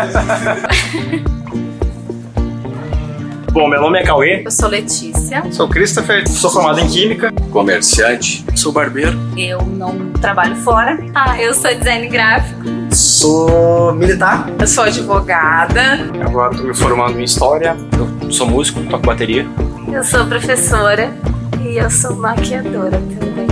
Bom, meu nome é Cauê. Eu sou Letícia. Sou Christopher. Sou formado em Química. Comerciante. Sou barbeiro. Eu não trabalho fora. Ah, eu sou design gráfico. Sou militar. Eu sou advogada. Agora estou me formando em História. Eu sou músico, toco bateria. Eu sou professora. E eu sou maquiadora também.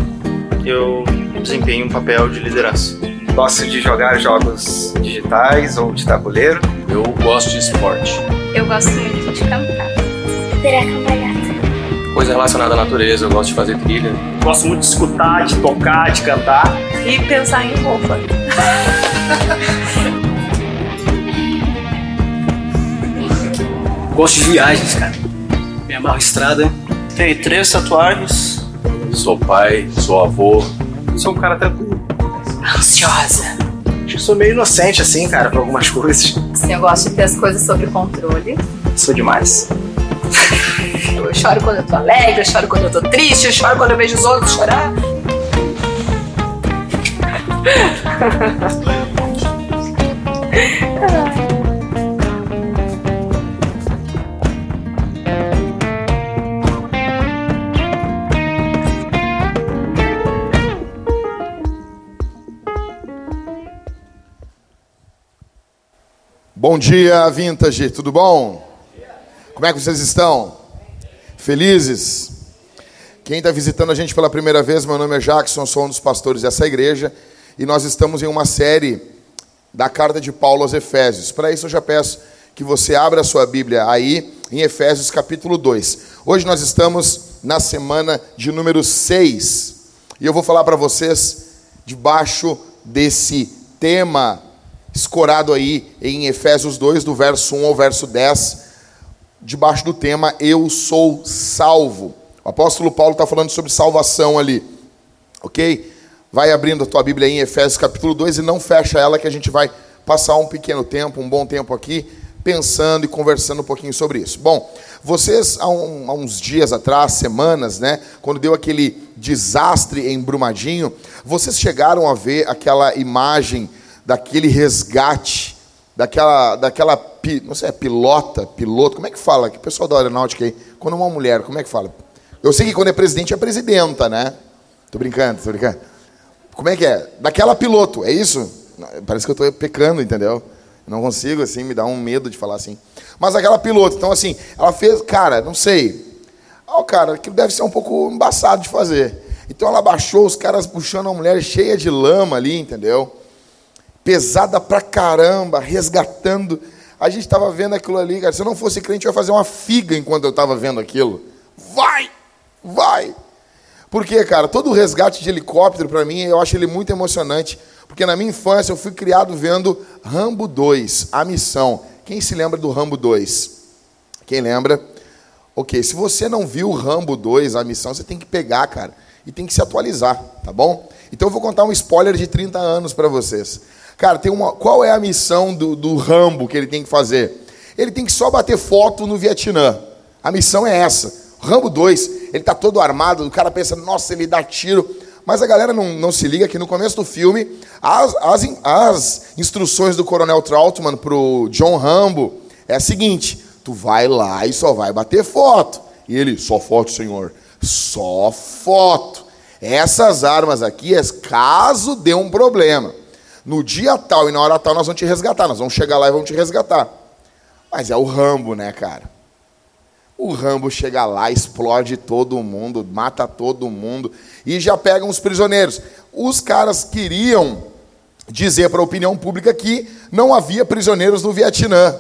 Eu desempenho um papel de liderança. Gosto de jogar jogos digitais ou de tabuleiro. Eu gosto de esporte. Eu gosto muito de cantar. Virar cambalhota. Coisa relacionada à natureza, eu gosto de fazer trilha. Gosto muito de escutar, de tocar, de cantar. E pensar em roupa. Gosto de viagens, cara. Me amarro estrada. Tenho três tatuagens. Sou pai, sou avô. Sou um cara tranquilo. Ansiosa. Acho que sou meio inocente assim, cara, pra algumas coisas. Sim, eu gosto de ter as coisas sob controle. Sou demais. Eu choro quando eu tô alegre, eu choro quando eu tô triste, eu choro quando eu vejo os outros chorar. Bom dia, Vintage, tudo bom? Como é que vocês estão? Felizes? Quem está visitando a gente pela primeira vez, meu nome é Jackson, sou um dos pastores dessa igreja e nós estamos em uma série da carta de Paulo aos Efésios. Para isso, eu já peço que você abra a sua Bíblia aí em Efésios capítulo 2. Hoje nós estamos na semana de número 6 e eu vou falar para vocês debaixo desse tema escorado aí em Efésios 2, do verso 1 ao verso 10, debaixo do tema Eu sou salvo. O apóstolo Paulo está falando sobre salvação ali, ok? Vai abrindo a tua Bíblia aí em Efésios capítulo 2 e não fecha ela, que a gente vai passar um pequeno tempo, um bom tempo aqui, pensando e conversando um pouquinho sobre isso. Bom, vocês há, um, há uns dias atrás, semanas, né, quando deu aquele desastre em Brumadinho, vocês chegaram a ver aquela imagem daquele resgate, daquela, daquela não sei, é pilota, piloto, como é que fala? Que pessoal da aeronáutica aí, quando uma mulher, como é que fala? Eu sei que quando é presidente é presidenta, né? Tô brincando, tô brincando. Como é que é? Daquela piloto, é isso? Parece que eu tô pecando, entendeu? Não consigo, assim, me dá um medo de falar assim. Mas aquela piloto, então assim, ela fez, cara, não sei. Ó, cara, aquilo deve ser um pouco embaçado de fazer. Então ela baixou, os caras puxando a mulher cheia de lama ali, entendeu? Pesada pra caramba, resgatando. A gente estava vendo aquilo ali, cara. Se eu não fosse crente, eu ia fazer uma figa enquanto eu estava vendo aquilo. Vai! Vai! Porque, cara, todo o resgate de helicóptero, para mim, eu acho ele muito emocionante. Porque na minha infância eu fui criado vendo Rambo 2, A Missão. Quem se lembra do Rambo 2? Quem lembra? Ok, se você não viu Rambo 2, A Missão, você tem que pegar, cara, e tem que se atualizar, tá bom? Então eu vou contar um spoiler de 30 anos para vocês. Cara, tem uma, qual é a missão do, do Rambo que ele tem que fazer? Ele tem que só bater foto no Vietnã. A missão é essa. Rambo 2, ele tá todo armado, o cara pensa, nossa, ele dá tiro. Mas a galera não, não se liga que no começo do filme, as, as, as instruções do Coronel Trautmann pro John Rambo é a seguinte: tu vai lá e só vai bater foto. E ele, só foto, senhor. Só foto. Essas armas aqui é caso dê um problema. No dia tal e na hora tal nós vamos te resgatar. Nós vamos chegar lá e vamos te resgatar. Mas é o Rambo, né, cara? O Rambo chega lá, explode todo mundo, mata todo mundo e já pegam os prisioneiros. Os caras queriam dizer para a opinião pública que não havia prisioneiros no Vietnã.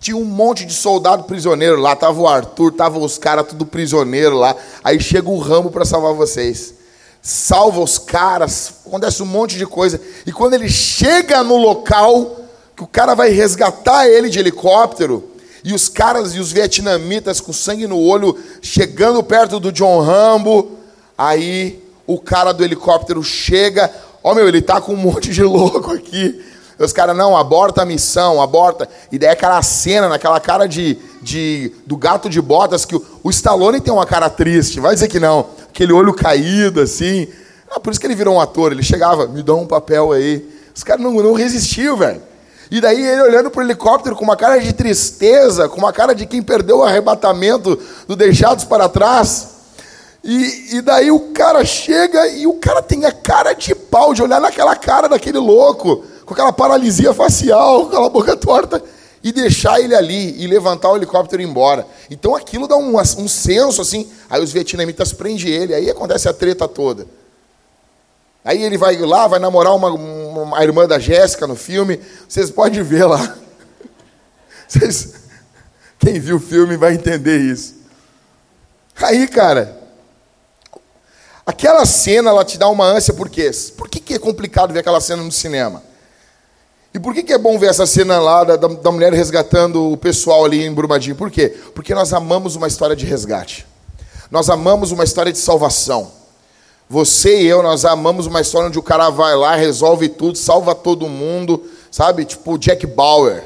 Tinha um monte de soldado prisioneiro lá, tava o Arthur, tava os caras tudo prisioneiro lá. Aí chega o Rambo para salvar vocês. Salva os caras, acontece um monte de coisa. E quando ele chega no local que o cara vai resgatar ele de helicóptero, e os caras e os vietnamitas com sangue no olho chegando perto do John Rambo, aí o cara do helicóptero chega, ó meu, ele tá com um monte de louco aqui. Os caras, não, aborta a missão, aborta. E daí aquela cena, naquela cara de, de do gato de botas, que o, o Stallone tem uma cara triste, vai dizer que não. Aquele olho caído, assim. Ah, por isso que ele virou um ator. Ele chegava, me dá um papel aí. Os caras não, não resistiam, velho. E daí ele olhando para o helicóptero com uma cara de tristeza, com uma cara de quem perdeu o arrebatamento do deixados para trás. E, e daí o cara chega e o cara tem a cara de pau de olhar naquela cara daquele louco, com aquela paralisia facial, com aquela boca torta, e deixar ele ali e levantar o helicóptero e ir embora. Então aquilo dá um, um senso assim. Aí os vietnamitas prendem ele, aí acontece a treta toda. Aí ele vai lá, vai namorar uma, uma irmã da Jéssica no filme. Vocês podem ver lá. Vocês, quem viu o filme vai entender isso. Aí, cara, aquela cena ela te dá uma ânsia, por quê? Por que, que é complicado ver aquela cena no cinema? E por que, que é bom ver essa cena lá da, da mulher resgatando o pessoal ali em Brumadinho? Por quê? Porque nós amamos uma história de resgate. Nós amamos uma história de salvação. Você e eu, nós amamos uma história onde o cara vai lá, resolve tudo, salva todo mundo, sabe? Tipo Jack Bauer.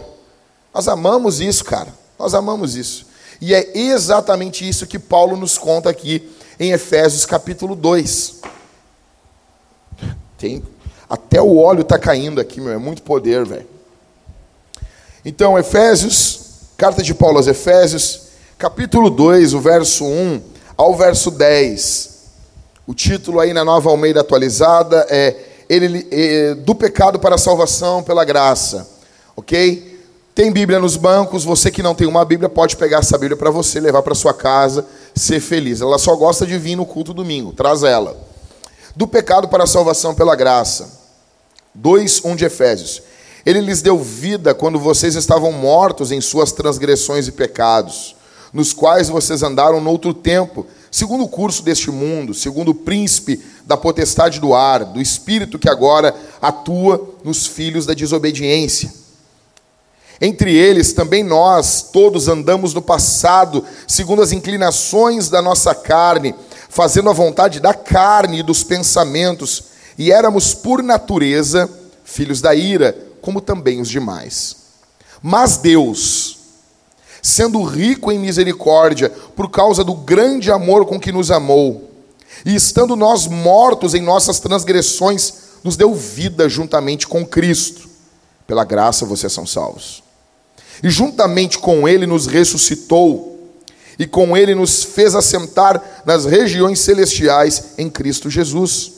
Nós amamos isso, cara. Nós amamos isso. E é exatamente isso que Paulo nos conta aqui em Efésios capítulo 2. Tem, até o óleo está caindo aqui, meu, é muito poder, velho. Então, Efésios, carta de Paulo aos Efésios, capítulo 2, o verso 1 ao verso 10. O título aí na Nova Almeida atualizada é ele, é, Do pecado para a salvação pela graça. Ok? Tem Bíblia nos bancos. Você que não tem uma Bíblia pode pegar essa Bíblia para você levar para sua casa, ser feliz. Ela só gosta de vir no culto domingo. Traz ela. Do pecado para a salvação pela graça. 2, 1 de Efésios. Ele lhes deu vida quando vocês estavam mortos em suas transgressões e pecados, nos quais vocês andaram noutro tempo segundo o curso deste mundo, segundo o príncipe da potestade do ar, do espírito que agora atua nos filhos da desobediência. Entre eles também nós todos andamos no passado, segundo as inclinações da nossa carne, fazendo a vontade da carne e dos pensamentos, e éramos por natureza filhos da ira, como também os demais. Mas Deus, sendo rico em misericórdia, por causa do grande amor com que nos amou, e estando nós mortos em nossas transgressões, nos deu vida juntamente com Cristo. Pela graça vocês são salvos. E juntamente com Ele nos ressuscitou, e com Ele nos fez assentar nas regiões celestiais em Cristo Jesus.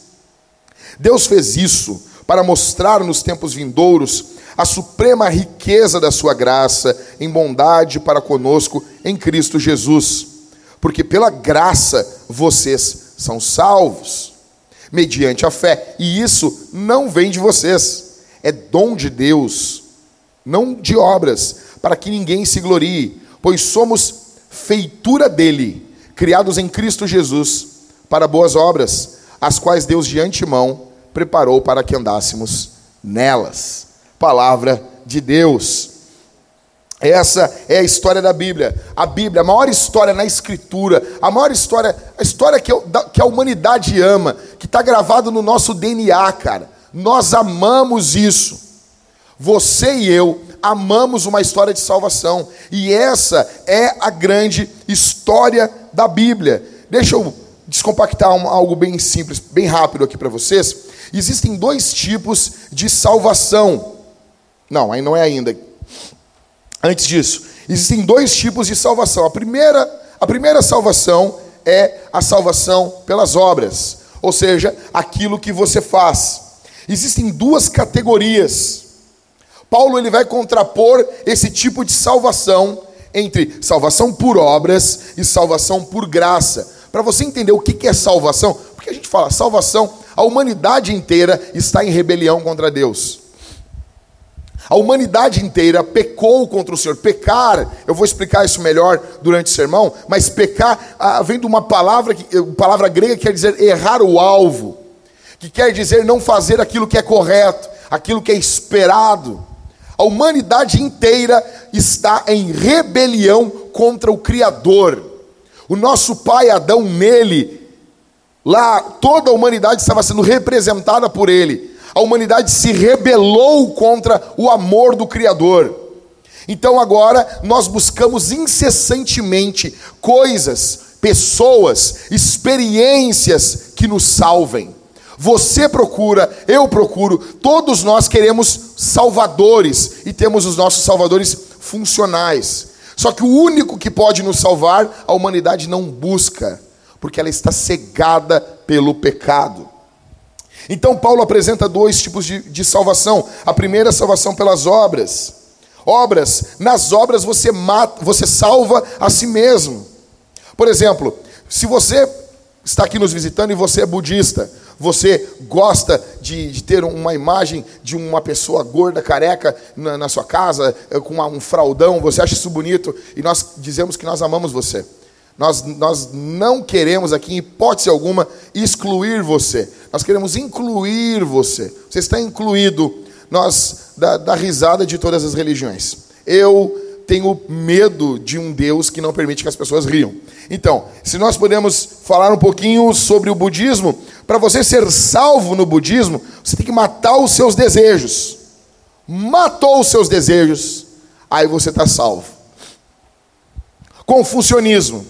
Deus fez isso para mostrar nos tempos vindouros a suprema riqueza da sua graça em bondade para conosco em Cristo Jesus. Porque pela graça vocês são salvos, mediante a fé, e isso não vem de vocês, é dom de Deus, não de obras, para que ninguém se glorie, pois somos feitura dele, criados em Cristo Jesus para boas obras, as quais Deus de antemão preparou para que andássemos nelas palavra de Deus. Essa é a história da Bíblia. A Bíblia, a maior história na Escritura, a maior história, a história que, que a humanidade ama, que está gravado no nosso DNA, cara. Nós amamos isso. Você e eu amamos uma história de salvação. E essa é a grande história da Bíblia. Deixa eu descompactar algo bem simples, bem rápido aqui para vocês. Existem dois tipos de salvação. Não, aí não é ainda. Antes disso, existem dois tipos de salvação. A primeira, a primeira salvação é a salvação pelas obras, ou seja, aquilo que você faz. Existem duas categorias. Paulo ele vai contrapor esse tipo de salvação entre salvação por obras e salvação por graça. Para você entender o que é salvação, porque a gente fala salvação, a humanidade inteira está em rebelião contra Deus. A humanidade inteira pecou contra o Senhor. Pecar, eu vou explicar isso melhor durante o sermão, mas pecar ah, vem de uma palavra, que, palavra grega que quer dizer errar o alvo, que quer dizer não fazer aquilo que é correto, aquilo que é esperado. A humanidade inteira está em rebelião contra o Criador. O nosso pai Adão, nele, lá toda a humanidade estava sendo representada por ele a humanidade se rebelou contra o amor do Criador. Então agora nós buscamos incessantemente coisas, pessoas, experiências que nos salvem. Você procura, eu procuro, todos nós queremos salvadores e temos os nossos salvadores funcionais. Só que o único que pode nos salvar, a humanidade não busca, porque ela está cegada pelo pecado. Então, Paulo apresenta dois tipos de, de salvação. A primeira é a salvação pelas obras. Obras, nas obras você mata, você salva a si mesmo. Por exemplo, se você está aqui nos visitando e você é budista, você gosta de, de, ter uma imagem de uma pessoa gorda, careca na, na sua casa, eh, com uma, um fraldão, você acha isso bonito, e nós dizemos que nós amamos você. Nós, nós não queremos aqui, em hipótese alguma, excluir você. Nós queremos incluir você. Você está incluído. Nós, da, da risada de todas as religiões. Eu tenho medo de um Deus que não permite que as pessoas riam. Então, se nós podemos falar um pouquinho sobre o budismo, para você ser salvo no budismo, você tem que matar os seus desejos. Matou os seus desejos, aí você está salvo. Confucionismo.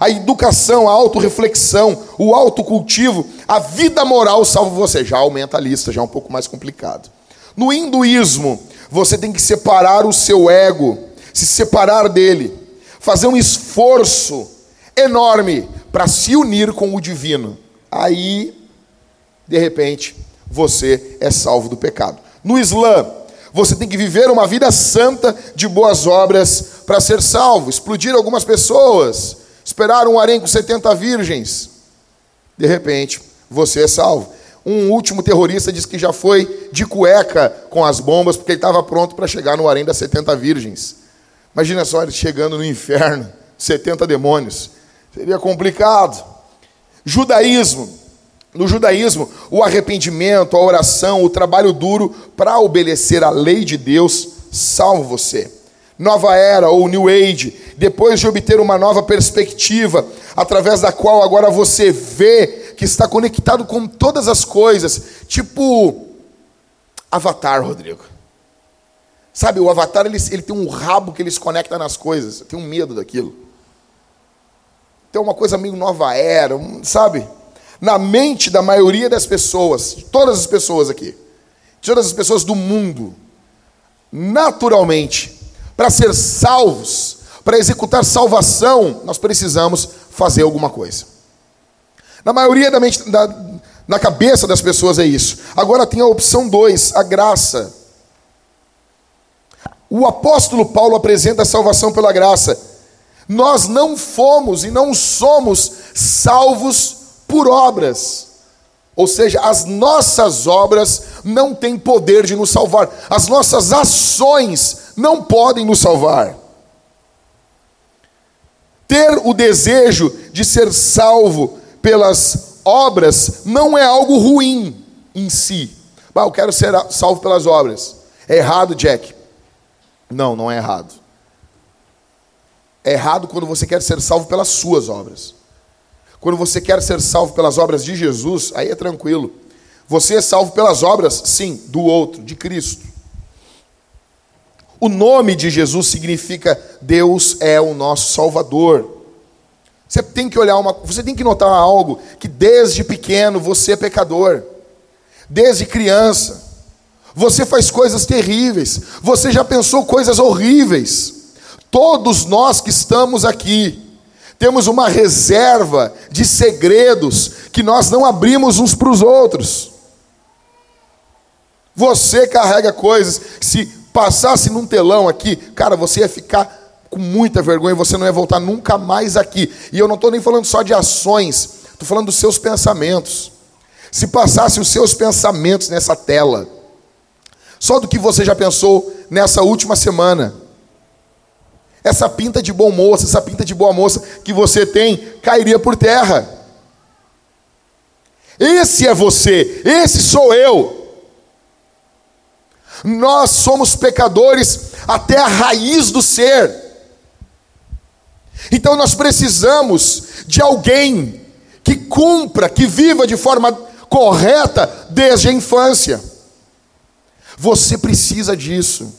A educação, a autorreflexão, o autocultivo, a vida moral salva você. Já aumenta a lista, já é um pouco mais complicado. No hinduísmo, você tem que separar o seu ego se separar dele, fazer um esforço enorme para se unir com o divino. Aí, de repente, você é salvo do pecado. No Islã, você tem que viver uma vida santa de boas obras para ser salvo. Explodir algumas pessoas, esperar um harém com 70 virgens. De repente, você é salvo. Um último terrorista disse que já foi de cueca com as bombas porque ele estava pronto para chegar no harém das 70 virgens. Imagina só ele chegando no inferno, 70 demônios. Seria complicado. Judaísmo. No judaísmo, o arrependimento, a oração, o trabalho duro para obedecer à lei de Deus salva você. Nova era ou New Age, depois de obter uma nova perspectiva, através da qual agora você vê que está conectado com todas as coisas, tipo Avatar, Rodrigo. Sabe, o Avatar ele, ele tem um rabo que ele se conecta nas coisas. Eu tenho medo daquilo. Tem uma coisa meio nova era, sabe? Na mente da maioria das pessoas, todas as pessoas aqui, todas as pessoas do mundo, naturalmente, para ser salvos, para executar salvação, nós precisamos fazer alguma coisa. Na maioria da mente, da, na cabeça das pessoas é isso. Agora tem a opção 2, a graça. O apóstolo Paulo apresenta a salvação pela graça. Nós não fomos e não somos salvos por obras. Ou seja, as nossas obras não têm poder de nos salvar. As nossas ações não podem nos salvar. Ter o desejo de ser salvo pelas obras não é algo ruim em si. Ah, eu quero ser salvo pelas obras. É errado, Jack. Não, não é errado. É errado quando você quer ser salvo pelas suas obras. Quando você quer ser salvo pelas obras de Jesus, aí é tranquilo. Você é salvo pelas obras, sim, do outro, de Cristo. O nome de Jesus significa Deus é o nosso Salvador. Você tem que olhar uma, você tem que notar algo que desde pequeno você é pecador. Desde criança. Você faz coisas terríveis. Você já pensou coisas horríveis. Todos nós que estamos aqui temos uma reserva de segredos que nós não abrimos uns para os outros. Você carrega coisas se passasse num telão aqui, cara, você ia ficar com muita vergonha, você não ia voltar nunca mais aqui. E eu não estou nem falando só de ações, estou falando dos seus pensamentos. Se passasse os seus pensamentos nessa tela, só do que você já pensou nessa última semana. Essa pinta de bom moço, essa pinta de boa moça que você tem, cairia por terra. Esse é você, esse sou eu. Nós somos pecadores até a raiz do ser. Então nós precisamos de alguém que cumpra, que viva de forma correta desde a infância. Você precisa disso.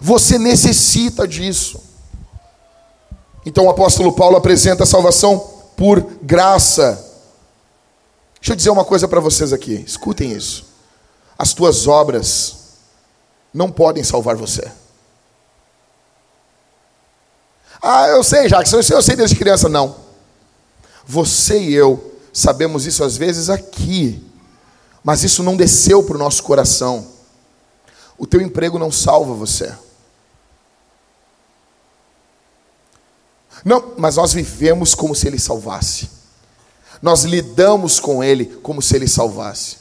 Você necessita disso. Então o apóstolo Paulo apresenta a salvação por graça. Deixa eu dizer uma coisa para vocês aqui, escutem isso. As tuas obras não podem salvar você. Ah, eu sei, Jackson, isso eu sei desde criança. Não. Você e eu sabemos isso às vezes aqui, mas isso não desceu para o nosso coração. O teu emprego não salva você. Não, mas nós vivemos como se ele salvasse. Nós lidamos com ele como se ele salvasse.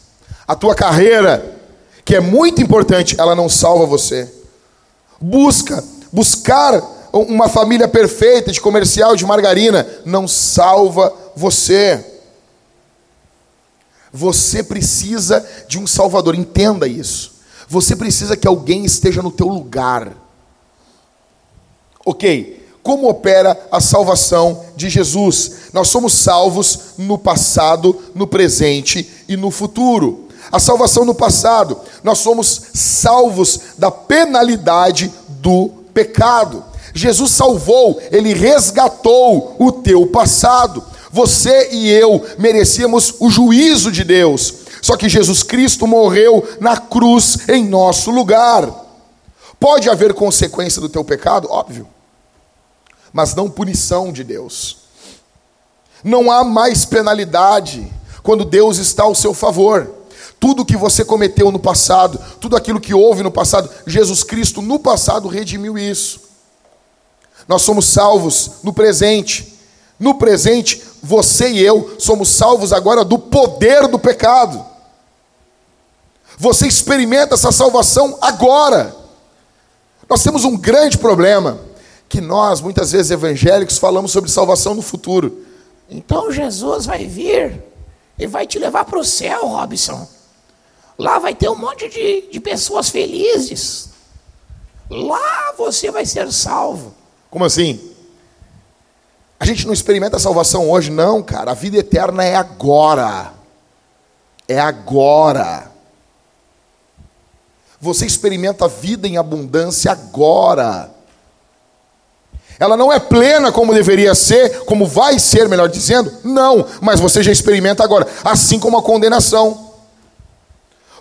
A tua carreira, que é muito importante, ela não salva você. Busca, buscar uma família perfeita de comercial de margarina não salva você. Você precisa de um salvador, entenda isso. Você precisa que alguém esteja no teu lugar. OK? Como opera a salvação de Jesus? Nós somos salvos no passado, no presente e no futuro. A salvação no passado, nós somos salvos da penalidade do pecado. Jesus salvou, ele resgatou o teu passado. Você e eu merecíamos o juízo de Deus, só que Jesus Cristo morreu na cruz em nosso lugar. Pode haver consequência do teu pecado? Óbvio, mas não punição de Deus. Não há mais penalidade quando Deus está ao seu favor. Tudo que você cometeu no passado, tudo aquilo que houve no passado, Jesus Cristo no passado redimiu isso. Nós somos salvos no presente. No presente, você e eu somos salvos agora do poder do pecado. Você experimenta essa salvação agora. Nós temos um grande problema que nós, muitas vezes evangélicos, falamos sobre salvação no futuro. Então Jesus vai vir e vai te levar para o céu, Robson. Lá vai ter um monte de, de pessoas felizes. Lá você vai ser salvo. Como assim? A gente não experimenta a salvação hoje, não, cara. A vida eterna é agora. É agora. Você experimenta a vida em abundância agora. Ela não é plena como deveria ser, como vai ser, melhor dizendo? Não, mas você já experimenta agora, assim como a condenação.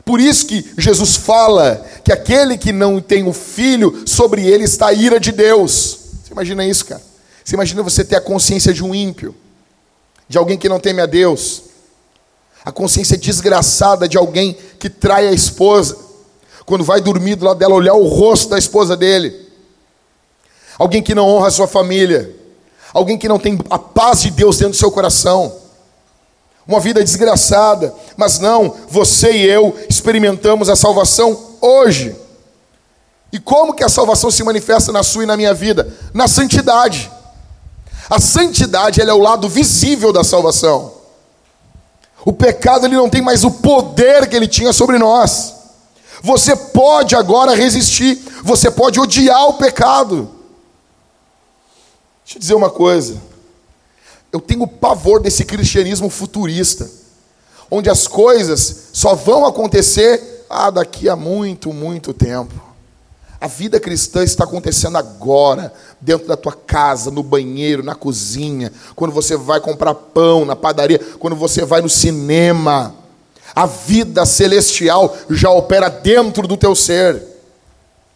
Por isso que Jesus fala que aquele que não tem o filho, sobre ele está a ira de Deus. Você imagina isso, cara? Você imagina você ter a consciência de um ímpio, de alguém que não teme a Deus, a consciência desgraçada de alguém que trai a esposa, quando vai dormir do lado dela, olhar o rosto da esposa dele, alguém que não honra a sua família, alguém que não tem a paz de Deus dentro do seu coração, uma vida desgraçada, mas não, você e eu experimentamos a salvação hoje. E como que a salvação se manifesta na sua e na minha vida? Na santidade. A santidade é o lado visível da salvação. O pecado ele não tem mais o poder que ele tinha sobre nós. Você pode agora resistir, você pode odiar o pecado. Deixa eu dizer uma coisa. Eu tenho pavor desse cristianismo futurista, onde as coisas só vão acontecer ah, daqui a muito, muito tempo. A vida cristã está acontecendo agora, dentro da tua casa, no banheiro, na cozinha, quando você vai comprar pão na padaria, quando você vai no cinema. A vida celestial já opera dentro do teu ser.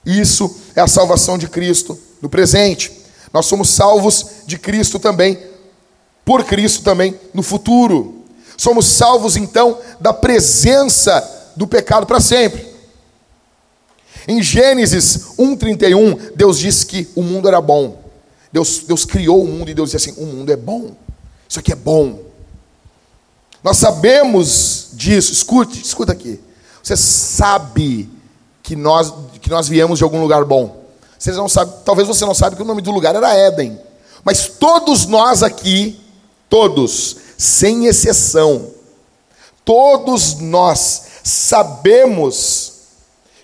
Isso é a salvação de Cristo no presente. Nós somos salvos de Cristo também, por Cristo também no futuro. Somos salvos então da presença do pecado para sempre. Em Gênesis 1:31, Deus disse que o mundo era bom. Deus, Deus criou o mundo e Deus disse assim: o mundo é bom. Isso aqui é bom. Nós sabemos disso. Escute, escuta aqui. Você sabe que nós, que nós viemos de algum lugar bom. Vocês não sabem, talvez você não saiba que o nome do lugar era Éden. Mas todos nós aqui, todos, sem exceção, todos nós sabemos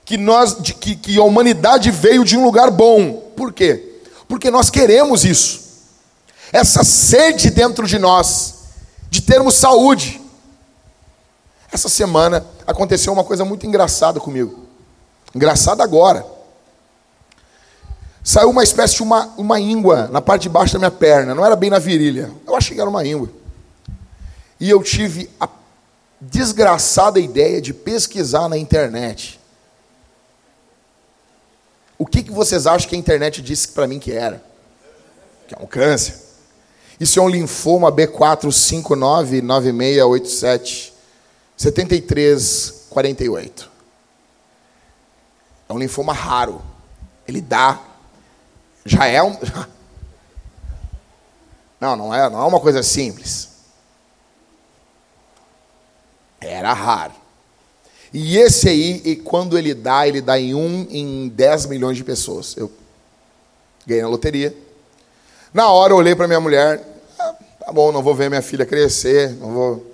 que, nós, de, que, que a humanidade veio de um lugar bom. Por quê? Porque nós queremos isso. Essa sede dentro de nós, de termos saúde. Essa semana aconteceu uma coisa muito engraçada comigo. Engraçada agora. Saiu uma espécie de uma, uma íngua na parte de baixo da minha perna. Não era bem na virilha. Eu achei que era uma íngua. E eu tive a desgraçada ideia de pesquisar na internet. O que, que vocês acham que a internet disse para mim que era? Que é um câncer. Isso é um linfoma B4599687 7348. É um linfoma raro. Ele dá. Já é um. Não, não é, não é uma coisa simples. Era raro. E esse aí, e quando ele dá, ele dá em um em 10 milhões de pessoas. Eu ganhei na loteria. Na hora eu olhei para minha mulher, ah, tá bom, não vou ver minha filha crescer, não vou.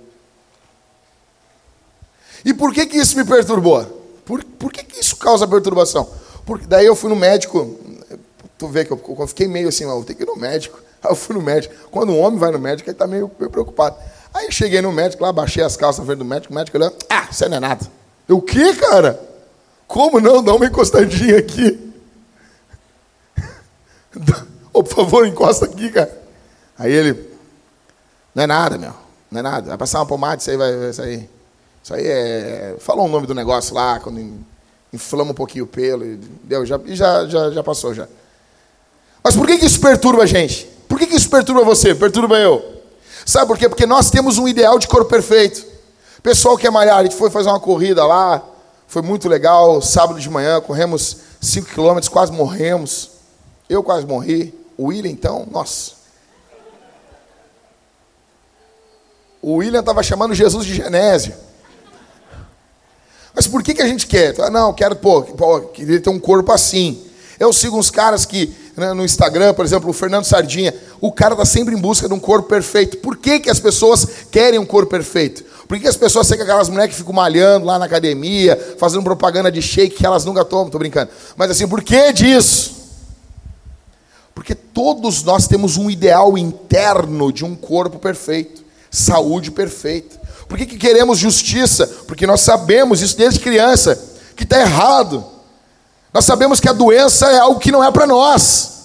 E por que que isso me perturbou? Por, por que que isso causa perturbação? Porque daí eu fui no médico, tu vê que eu, eu fiquei meio assim, vou ter que ir no médico. Aí eu fui no médico. Quando um homem vai no médico, ele está meio, meio preocupado. Aí cheguei no médico lá, baixei as calças na frente do médico, o médico olhou, ah, isso não é nada. Eu, o quê, cara? Como não? Dá uma encostadinha aqui. oh, por favor, encosta aqui, cara. Aí ele, não é nada, meu. Não é nada. Vai passar uma pomada, isso aí vai, vai sair. Isso aí é. Fala o nome do negócio lá, quando inflama um pouquinho o pelo. E deu, já, já, já, já passou já. Mas por que, que isso perturba a gente? Por que, que isso perturba você? Perturba eu. Sabe por quê? Porque nós temos um ideal de corpo perfeito. Pessoal que é malhar, a gente foi fazer uma corrida lá, foi muito legal, sábado de manhã, corremos 5 quilômetros, quase morremos. Eu quase morri. O William, então, nossa. O William estava chamando Jesus de Genésio. Mas por que, que a gente quer? Ah, não, quero, pô, pô, queria ter um corpo assim. Eu sigo uns caras que, né, no Instagram, por exemplo, o Fernando Sardinha, o cara está sempre em busca de um corpo perfeito. Por que, que as pessoas querem um corpo perfeito? Por que, que as pessoas seguem aquelas mulheres que ficam malhando lá na academia, fazendo propaganda de shake que elas nunca tomam? Estou brincando. Mas assim, por que disso? Porque todos nós temos um ideal interno de um corpo perfeito, saúde perfeita. Por que, que queremos justiça? Porque nós sabemos isso desde criança, que está errado. Nós sabemos que a doença é algo que não é para nós.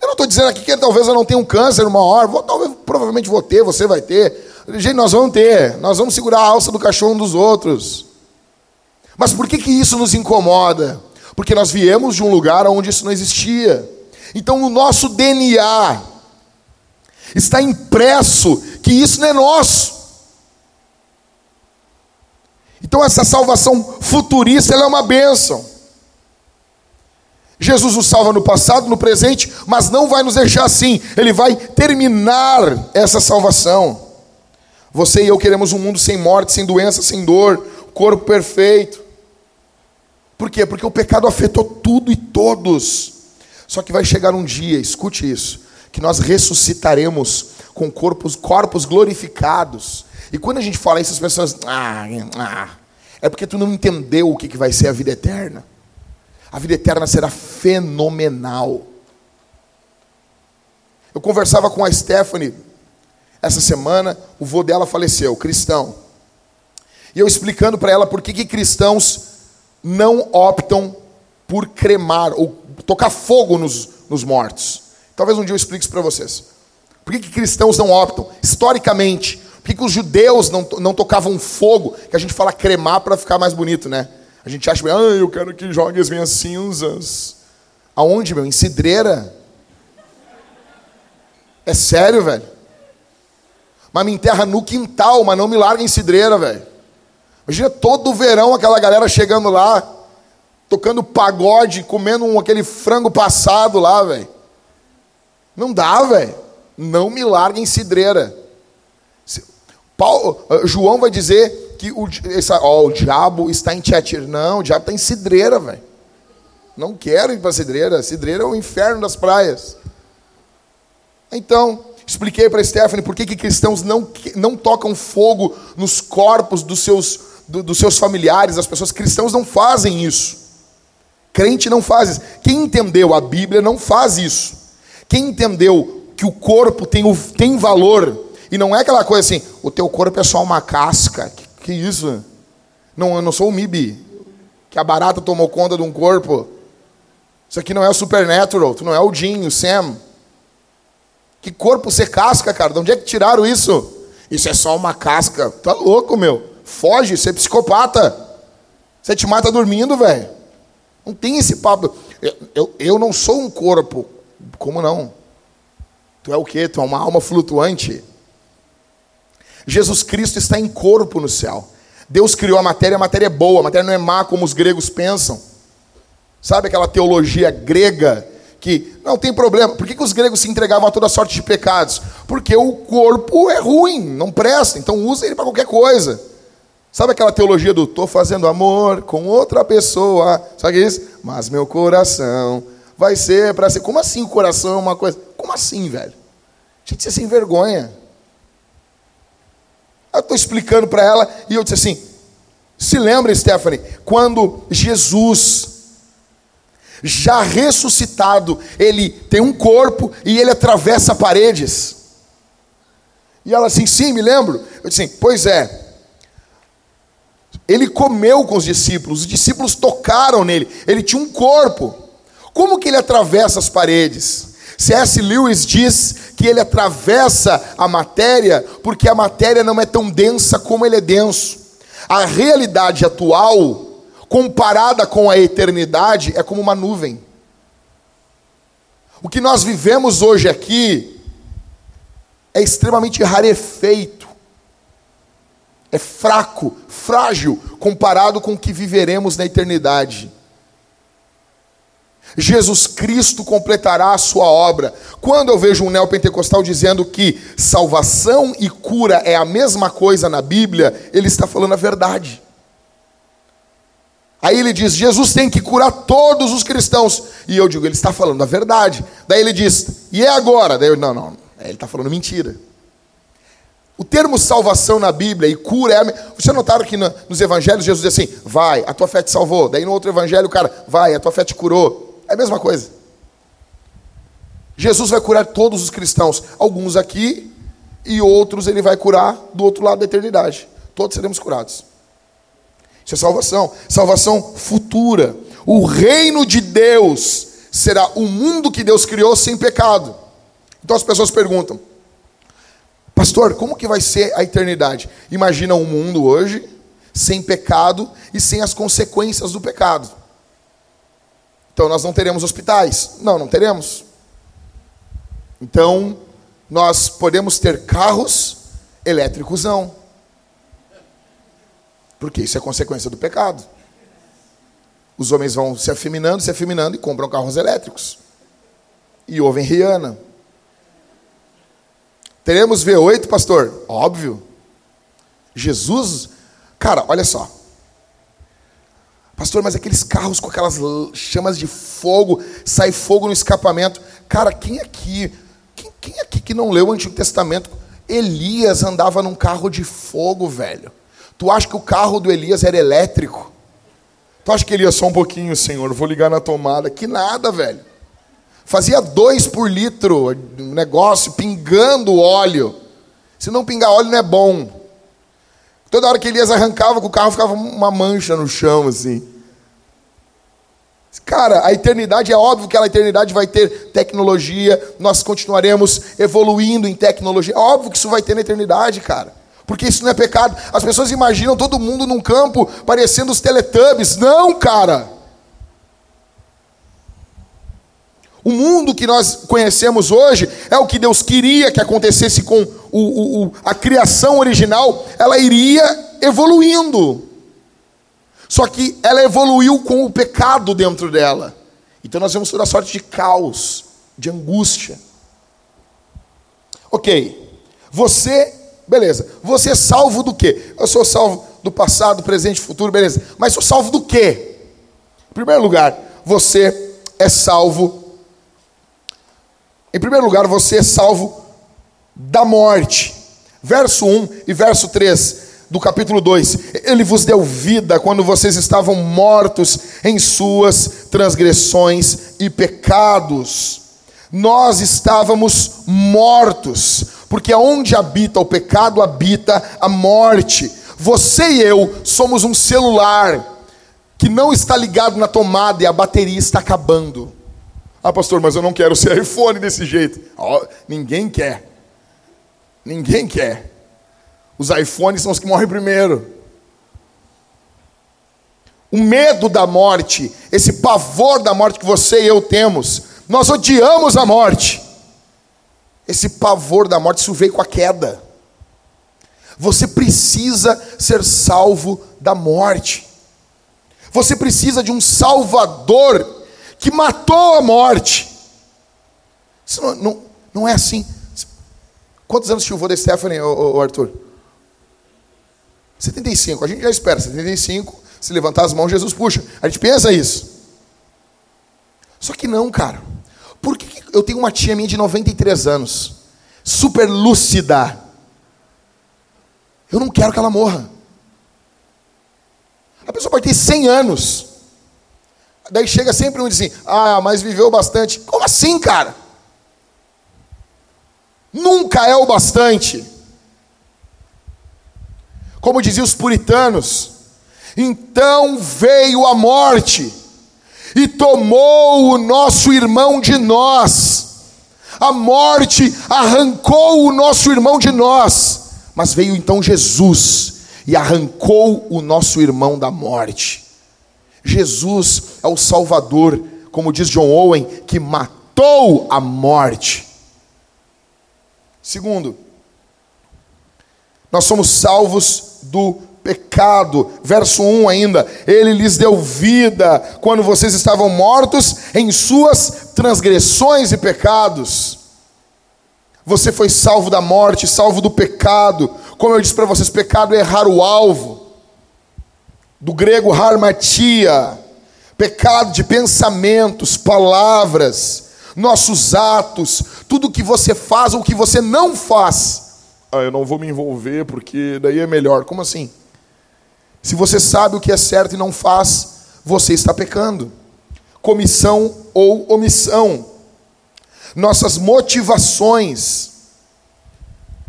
Eu não estou dizendo aqui que talvez eu não tenha um câncer uma hora, vou, talvez, provavelmente vou ter, você vai ter. Gente, nós vamos ter, nós vamos segurar a alça do cachorro um dos outros. Mas por que, que isso nos incomoda? Porque nós viemos de um lugar onde isso não existia. Então, no nosso DNA está impresso que isso não é nosso. Então essa salvação futurista é uma bênção. Jesus nos salva no passado, no presente, mas não vai nos deixar assim. Ele vai terminar essa salvação. Você e eu queremos um mundo sem morte, sem doença, sem dor, corpo perfeito. Por quê? Porque o pecado afetou tudo e todos. Só que vai chegar um dia, escute isso, que nós ressuscitaremos com corpos, corpos glorificados. E quando a gente fala isso, as pessoas. Ah, ah, é porque tu não entendeu o que vai ser a vida eterna. A vida eterna será fenomenal. Eu conversava com a Stephanie essa semana, o vô dela faleceu, cristão. E eu explicando para ela por que, que cristãos não optam por cremar ou tocar fogo nos, nos mortos. Talvez um dia eu explique isso para vocês. Por que, que cristãos não optam? Historicamente, por que, que os judeus não, não tocavam fogo? Que a gente fala cremar para ficar mais bonito, né? A gente acha, ah, eu quero que jogue as minhas cinzas. Aonde, meu? Em cidreira? É sério, velho? Mas me enterra no quintal, mas não me larga em cidreira, velho. Imagina todo verão aquela galera chegando lá, tocando pagode, comendo um, aquele frango passado lá, velho. Não dá, velho. Não me larga em cidreira. Paulo, eh, João vai dizer que o, essa, ó, o diabo está em Tietir. Não, o diabo está em cidreira, velho. Não quero ir para cidreira. Cidreira é o inferno das praias. Então, expliquei para Stephanie por que, que cristãos não, não tocam fogo nos corpos dos seus, do, dos seus familiares, as pessoas cristãos não fazem isso. Crente não faz isso. Quem entendeu a Bíblia não faz isso. Quem entendeu que o corpo tem, o, tem valor, e não é aquela coisa assim, o teu corpo é só uma casca. Que, que isso? Não, eu não sou o MIB, que a barata tomou conta de um corpo. Isso aqui não é o Supernatural, tu não é o Jim, o Sam. Que corpo ser casca, cara? De onde é que tiraram isso? Isso é só uma casca. Tá louco, meu. Foge, você é psicopata. Você te mata dormindo, velho. Não tem esse papo. Eu, eu, eu não sou um corpo. Como não? Tu é o quê? Tu é uma alma flutuante. Jesus Cristo está em corpo no céu. Deus criou a matéria, a matéria é boa, a matéria não é má como os gregos pensam. Sabe aquela teologia grega que não tem problema. Por que, que os gregos se entregavam a toda sorte de pecados? Porque o corpo é ruim, não presta, então usa ele para qualquer coisa. Sabe aquela teologia do tô fazendo amor com outra pessoa? Sabe é isso? Mas meu coração vai ser para ser. Como assim o coração é uma coisa? Como assim, velho? Gente, você é sem vergonha. Eu estou explicando para ela e eu disse assim: se lembra, Stephanie, quando Jesus já ressuscitado, ele tem um corpo e ele atravessa paredes. E ela assim, sim, me lembro. Eu disse assim, pois é. Ele comeu com os discípulos, os discípulos tocaram nele, ele tinha um corpo. Como que ele atravessa as paredes? C.S. Lewis diz que ele atravessa a matéria porque a matéria não é tão densa como ele é denso. A realidade atual comparada com a eternidade, é como uma nuvem. O que nós vivemos hoje aqui é extremamente rarefeito, é fraco, frágil, comparado com o que viveremos na eternidade. Jesus Cristo completará a sua obra. Quando eu vejo um neopentecostal dizendo que salvação e cura é a mesma coisa na Bíblia, ele está falando a verdade. Aí ele diz: Jesus tem que curar todos os cristãos. E eu digo: ele está falando a verdade. Daí ele diz: e é agora? Daí eu: não, não, ele está falando mentira. O termo salvação na Bíblia e cura é. Você notaram que nos evangelhos Jesus diz assim: vai, a tua fé te salvou. Daí no outro evangelho o cara, vai, a tua fé te curou. É a mesma coisa. Jesus vai curar todos os cristãos, alguns aqui e outros ele vai curar do outro lado da eternidade. Todos seremos curados. Isso é salvação. Salvação futura. O reino de Deus será o mundo que Deus criou sem pecado. Então as pessoas perguntam: Pastor, como que vai ser a eternidade? Imagina um mundo hoje sem pecado e sem as consequências do pecado. Então nós não teremos hospitais? Não, não teremos. Então nós podemos ter carros elétricos não. Porque isso é consequência do pecado. Os homens vão se afeminando, se afeminando e compram carros elétricos. E ouvem Rihanna. Teremos V8, pastor? Óbvio. Jesus, cara, olha só. Pastor, mas aqueles carros com aquelas chamas de fogo, sai fogo no escapamento. Cara, quem aqui, quem, quem aqui que não leu o Antigo Testamento? Elias andava num carro de fogo, velho. Tu acha que o carro do Elias era elétrico? Tu acha que ele ia só um pouquinho, Senhor? Vou ligar na tomada. Que nada, velho. Fazia dois por litro, negócio, pingando óleo. Se não pingar óleo, não é bom. Toda hora que Elias arrancava com o carro, ficava uma mancha no chão, assim. Cara, a eternidade é óbvio que a eternidade vai ter tecnologia, nós continuaremos evoluindo em tecnologia. É óbvio que isso vai ter na eternidade, cara. Porque isso não é pecado. As pessoas imaginam todo mundo num campo parecendo os Teletubbies. Não, cara. O mundo que nós conhecemos hoje é o que Deus queria que acontecesse com o, o, a criação original. Ela iria evoluindo. Só que ela evoluiu com o pecado dentro dela. Então nós vemos toda sorte de caos, de angústia. Ok. Você Beleza. Você é salvo do quê? Eu sou salvo do passado, presente futuro, beleza. Mas sou salvo do quê? Em primeiro lugar, você é salvo. Em primeiro lugar, você é salvo da morte. Verso 1 e verso 3 do capítulo 2. Ele vos deu vida quando vocês estavam mortos em suas transgressões e pecados. Nós estávamos mortos porque aonde habita o pecado, habita a morte. Você e eu somos um celular que não está ligado na tomada e a bateria está acabando. Ah, pastor, mas eu não quero ser iPhone desse jeito. Oh, ninguém quer. Ninguém quer. Os iPhones são os que morrem primeiro. O medo da morte, esse pavor da morte que você e eu temos, nós odiamos a morte. Esse pavor da morte, isso veio com a queda. Você precisa ser salvo da morte. Você precisa de um Salvador que matou a morte. Isso não, não, não é assim. Quantos anos tinha o vô da Stephanie, ô, Arthur? 75. A gente já espera. 75. Se levantar as mãos, Jesus puxa. A gente pensa isso. Só que não, cara. Por que eu tenho uma tia minha de 93 anos? Super lúcida. Eu não quero que ela morra. A pessoa pode ter 100 anos. Daí chega sempre um e diz assim: Ah, mas viveu bastante. Como assim, cara? Nunca é o bastante. Como diziam os puritanos, então veio a morte e tomou o nosso irmão de nós. A morte arrancou o nosso irmão de nós. Mas veio então Jesus e arrancou o nosso irmão da morte. Jesus é o Salvador, como diz John Owen, que matou a morte. Segundo, nós somos salvos do pecado. Verso 1 ainda: Ele lhes deu vida quando vocês estavam mortos em suas transgressões e pecados. Você foi salvo da morte, salvo do pecado. Como eu disse para vocês, pecado é errar o alvo. Do grego harmatia, pecado de pensamentos, palavras, nossos atos, tudo que você faz ou que você não faz. Ah, eu não vou me envolver porque daí é melhor. Como assim? Se você sabe o que é certo e não faz, você está pecando. Comissão ou omissão nossas motivações.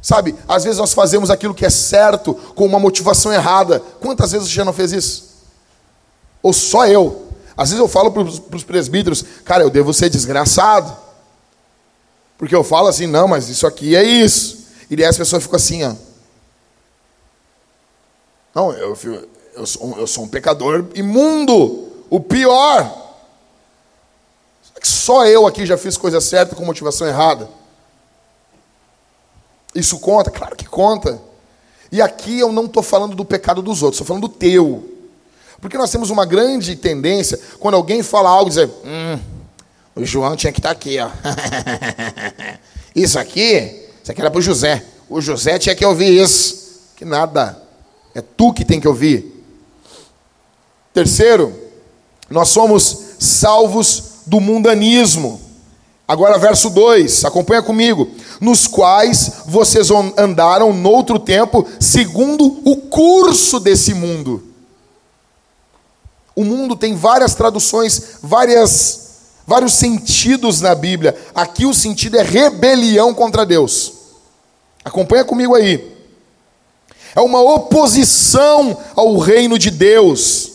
Sabe, às vezes nós fazemos aquilo que é certo com uma motivação errada. Quantas vezes você já não fez isso? Ou só eu? Às vezes eu falo para os presbíteros, cara, eu devo ser desgraçado. Porque eu falo assim, não, mas isso aqui é isso. E daí as pessoas ficam assim, ó. Não, eu, eu, sou, eu sou um pecador imundo, o pior só eu aqui já fiz coisa certa com motivação errada? Isso conta? Claro que conta. E aqui eu não estou falando do pecado dos outros, estou falando do teu. Porque nós temos uma grande tendência, quando alguém fala algo, dizer: Hum, o João tinha que estar tá aqui, ó. isso aqui, isso aqui era para o José. O José tinha que ouvir isso. Que nada. É tu que tem que ouvir. Terceiro, nós somos salvos do mundanismo. Agora, verso 2, acompanha comigo. Nos quais vocês andaram noutro tempo, segundo o curso desse mundo. O mundo tem várias traduções, várias, vários sentidos na Bíblia. Aqui o sentido é rebelião contra Deus. Acompanha comigo aí. É uma oposição ao reino de Deus.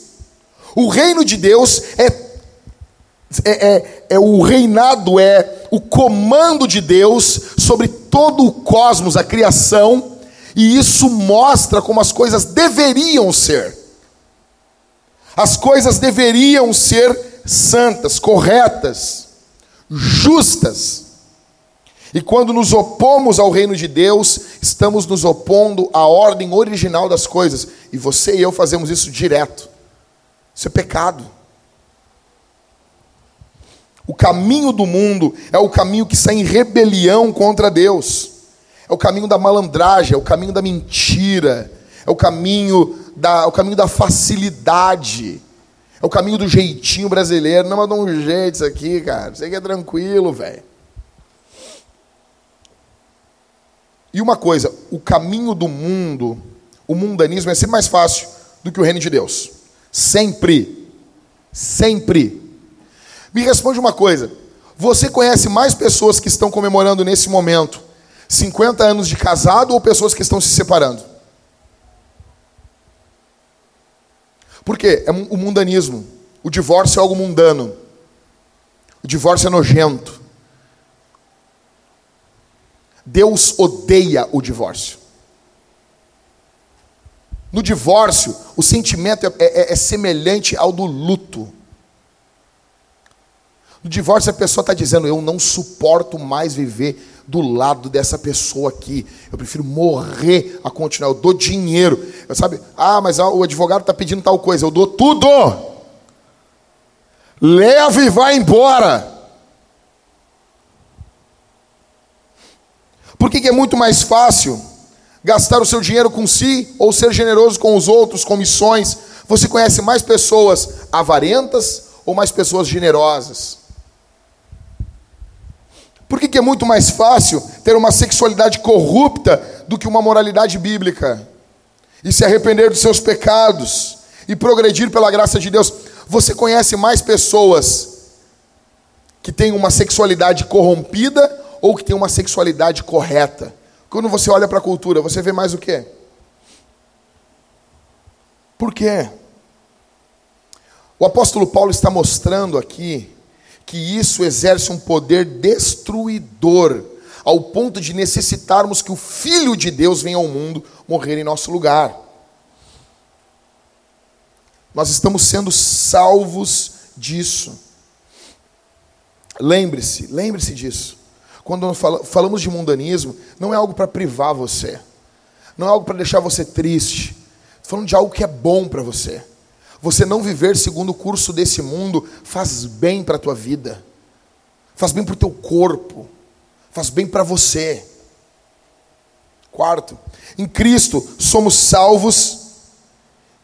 O reino de Deus é é, é, é, o reinado, é o comando de Deus sobre todo o cosmos, a criação, e isso mostra como as coisas deveriam ser. As coisas deveriam ser santas, corretas, justas. E quando nos opomos ao reino de Deus, estamos nos opondo à ordem original das coisas. E você e eu fazemos isso direto. Isso é pecado. O caminho do mundo é o caminho que está em rebelião contra Deus. É o caminho da malandragem, é o caminho da mentira, é o caminho da, o caminho da facilidade. É o caminho do jeitinho brasileiro. Não, mas dá um jeito isso aqui, cara. Isso aqui é tranquilo, velho. E uma coisa, o caminho do mundo, o mundanismo é sempre mais fácil do que o reino de Deus. Sempre. Sempre. Me responde uma coisa. Você conhece mais pessoas que estão comemorando nesse momento 50 anos de casado ou pessoas que estão se separando? Por quê? É o mundanismo. O divórcio é algo mundano. O divórcio é nojento. Deus odeia o divórcio. No divórcio, o sentimento é, é, é semelhante ao do luto. No divórcio, a pessoa está dizendo: Eu não suporto mais viver do lado dessa pessoa aqui. Eu prefiro morrer a continuar. Eu dou dinheiro. Eu, sabe? Ah, mas o advogado está pedindo tal coisa. Eu dou tudo. Leva e vai embora. Por que, que é muito mais fácil gastar o seu dinheiro com si ou ser generoso com os outros, com missões? Você conhece mais pessoas avarentas ou mais pessoas generosas? Por que, que é muito mais fácil ter uma sexualidade corrupta do que uma moralidade bíblica? E se arrepender dos seus pecados e progredir pela graça de Deus. Você conhece mais pessoas que têm uma sexualidade corrompida ou que têm uma sexualidade correta? Quando você olha para a cultura, você vê mais o quê? Por quê? O apóstolo Paulo está mostrando aqui que isso exerce um poder destruidor, ao ponto de necessitarmos que o Filho de Deus venha ao mundo morrer em nosso lugar. Nós estamos sendo salvos disso. Lembre-se, lembre-se disso. Quando falamos de mundanismo, não é algo para privar você, não é algo para deixar você triste. Estou falando de algo que é bom para você. Você não viver segundo o curso desse mundo faz bem para a tua vida, faz bem para o teu corpo, faz bem para você. Quarto, em Cristo somos salvos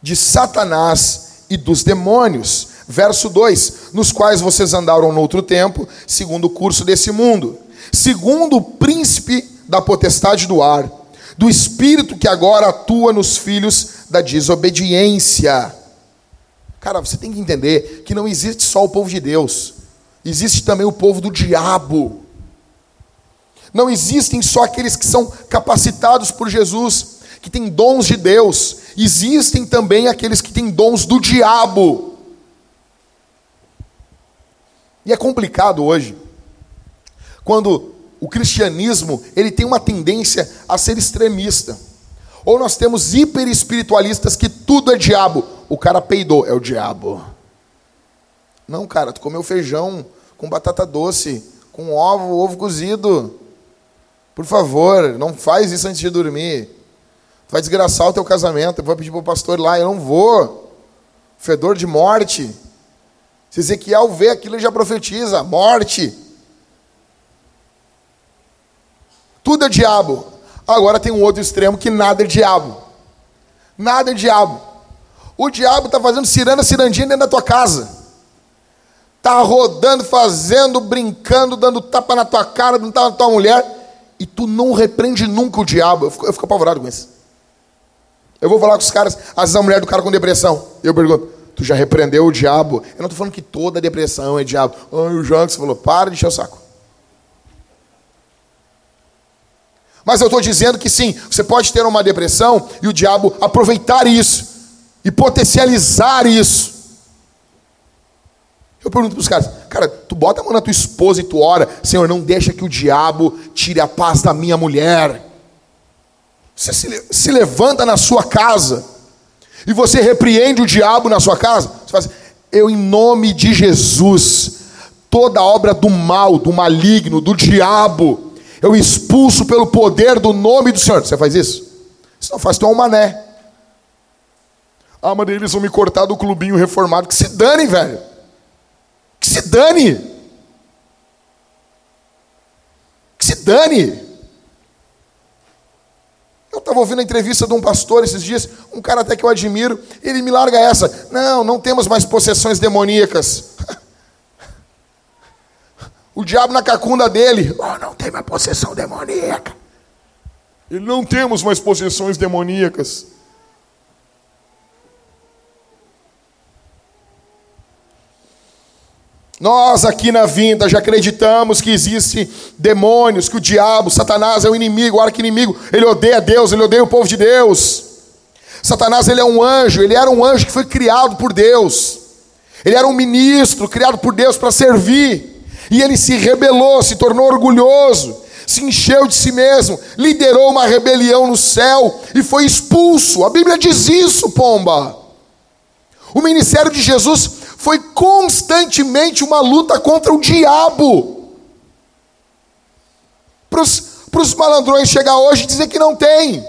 de Satanás e dos demônios. Verso 2: Nos quais vocês andaram no outro tempo, segundo o curso desse mundo, segundo o príncipe da potestade do ar, do espírito que agora atua nos filhos da desobediência Cara, você tem que entender que não existe só o povo de Deus, existe também o povo do diabo. Não existem só aqueles que são capacitados por Jesus, que têm dons de Deus, existem também aqueles que têm dons do diabo. E é complicado hoje, quando o cristianismo ele tem uma tendência a ser extremista. Ou nós temos hiper espiritualistas que tudo é diabo o cara peidou, é o diabo. Não, cara, tu comeu feijão com batata doce, com ovo, ovo cozido. Por favor, não faz isso antes de dormir. Tu vai desgraçar o teu casamento. Vou pedir para o pastor lá, eu não vou. Fedor de morte. Se Ezequiel vê aquilo, ele já profetiza: morte. Tudo é diabo. Agora tem um outro extremo que nada é diabo. Nada é diabo. O diabo está fazendo ciranda, cirandinha dentro da tua casa. Está rodando, fazendo, brincando, dando tapa na tua cara, dando tapa na tua mulher. E tu não repreende nunca o diabo. Eu fico, eu fico apavorado com isso. Eu vou falar com os caras, às vezes a mulher do cara com depressão. Eu pergunto, tu já repreendeu o diabo? Eu não estou falando que toda depressão é diabo. Ai, o Jackson falou, para de encher o saco. Mas eu estou dizendo que sim, você pode ter uma depressão e o diabo aproveitar isso e potencializar isso. Eu pergunto para os caras, cara, tu bota a mão na tua esposa e tu ora, Senhor, não deixa que o diabo tire a paz da minha mulher. Você se, se levanta na sua casa e você repreende o diabo na sua casa. Você faz, eu em nome de Jesus, toda obra do mal, do maligno, do diabo, eu expulso pelo poder do nome do Senhor. Você faz isso? Você não faz, tu é um mané. Ah, mas eles vão me cortar do clubinho reformado. Que se dane, velho. Que se dane. Que se dane. Eu estava ouvindo a entrevista de um pastor esses dias, um cara até que eu admiro, ele me larga essa. Não, não temos mais possessões demoníacas. O diabo na cacunda dele. Oh, não tem mais possessão demoníaca. E não temos mais possessões demoníacas. Nós aqui na vinda já acreditamos que existe demônios, que o diabo, Satanás é o inimigo, o arqui-inimigo, ele odeia Deus, ele odeia o povo de Deus. Satanás ele é um anjo, ele era um anjo que foi criado por Deus. Ele era um ministro criado por Deus para servir. E ele se rebelou, se tornou orgulhoso, se encheu de si mesmo, liderou uma rebelião no céu e foi expulso. A Bíblia diz isso, pomba. O ministério de Jesus foi constantemente uma luta contra o diabo. Para os malandrões chegar hoje e dizer que não tem.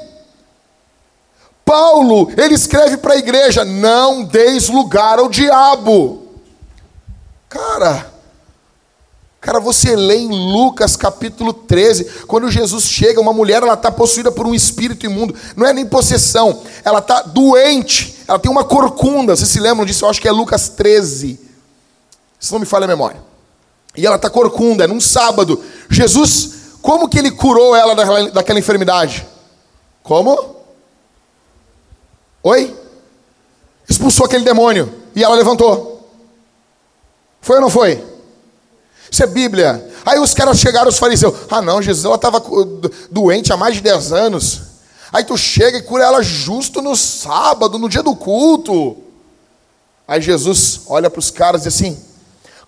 Paulo, ele escreve para a igreja: não deis lugar ao diabo. Cara, cara, você lê em Lucas capítulo 13, quando Jesus chega, uma mulher ela está possuída por um espírito imundo, não é nem possessão, ela está doente, ela tem uma corcunda. Vocês se lembram disso? Eu acho que é Lucas 13, se não me falha a memória. E ela está corcunda, é num sábado. Jesus, como que ele curou ela daquela, daquela enfermidade? Como? Oi? Expulsou aquele demônio e ela levantou. Foi ou não foi? Isso é Bíblia. Aí os caras chegaram, os fariseus. Ah, não, Jesus, ela estava doente há mais de 10 anos. Aí tu chega e cura ela justo no sábado, no dia do culto. Aí Jesus olha para os caras e diz assim: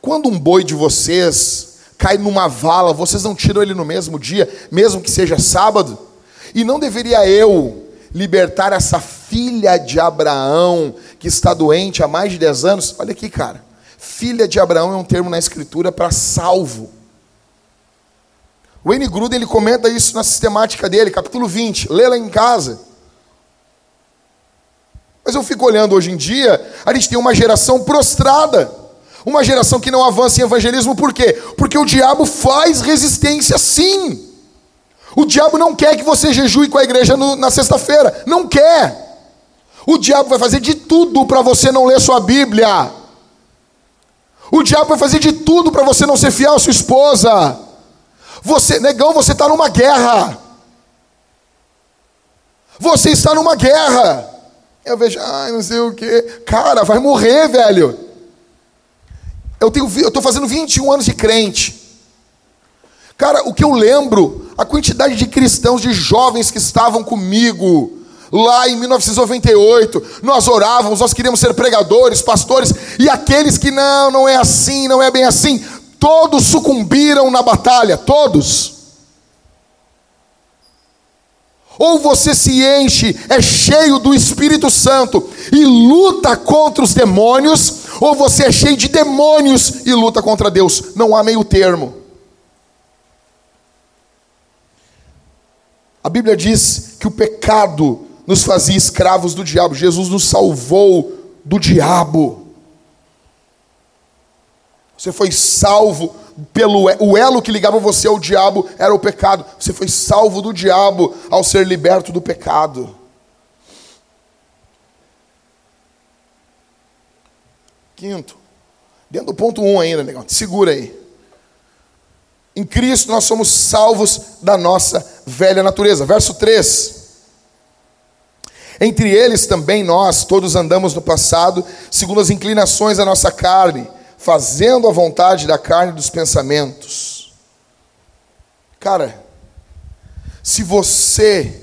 quando um boi de vocês cai numa vala, vocês não tiram ele no mesmo dia, mesmo que seja sábado? E não deveria eu libertar essa filha de Abraão que está doente há mais de 10 anos. Olha aqui, cara. Filha de Abraão é um termo na escritura para salvo. O Wayne Gruden ele comenta isso na sistemática dele, capítulo 20. Lê lá em casa. Mas eu fico olhando hoje em dia, a gente tem uma geração prostrada. Uma geração que não avança em evangelismo, por quê? Porque o diabo faz resistência sim. O diabo não quer que você jejue com a igreja no, na sexta-feira. Não quer. O diabo vai fazer de tudo para você não ler sua Bíblia. O diabo vai fazer de tudo para você não ser fiel à sua esposa. Você, negão, você está numa guerra. Você está numa guerra. Eu vejo, ai, não sei o que. Cara, vai morrer, velho. Eu tenho, eu estou fazendo 21 anos de crente. Cara, o que eu lembro, a quantidade de cristãos, de jovens que estavam comigo, lá em 1998, nós orávamos, nós queríamos ser pregadores, pastores, e aqueles que não, não é assim, não é bem assim, todos sucumbiram na batalha, todos. Ou você se enche, é cheio do Espírito Santo e luta contra os demônios, ou você é cheio de demônios e luta contra Deus. Não há meio termo. A Bíblia diz que o pecado nos fazia escravos do diabo. Jesus nos salvou do diabo. Você foi salvo pelo o elo que ligava você ao diabo era o pecado. Você foi salvo do diabo ao ser liberto do pecado. Quinto, dentro do ponto 1 um ainda, negão, segura aí. Em Cristo nós somos salvos da nossa velha natureza. Verso 3. Entre eles também nós todos andamos no passado, segundo as inclinações da nossa carne, fazendo a vontade da carne e dos pensamentos. Cara, se você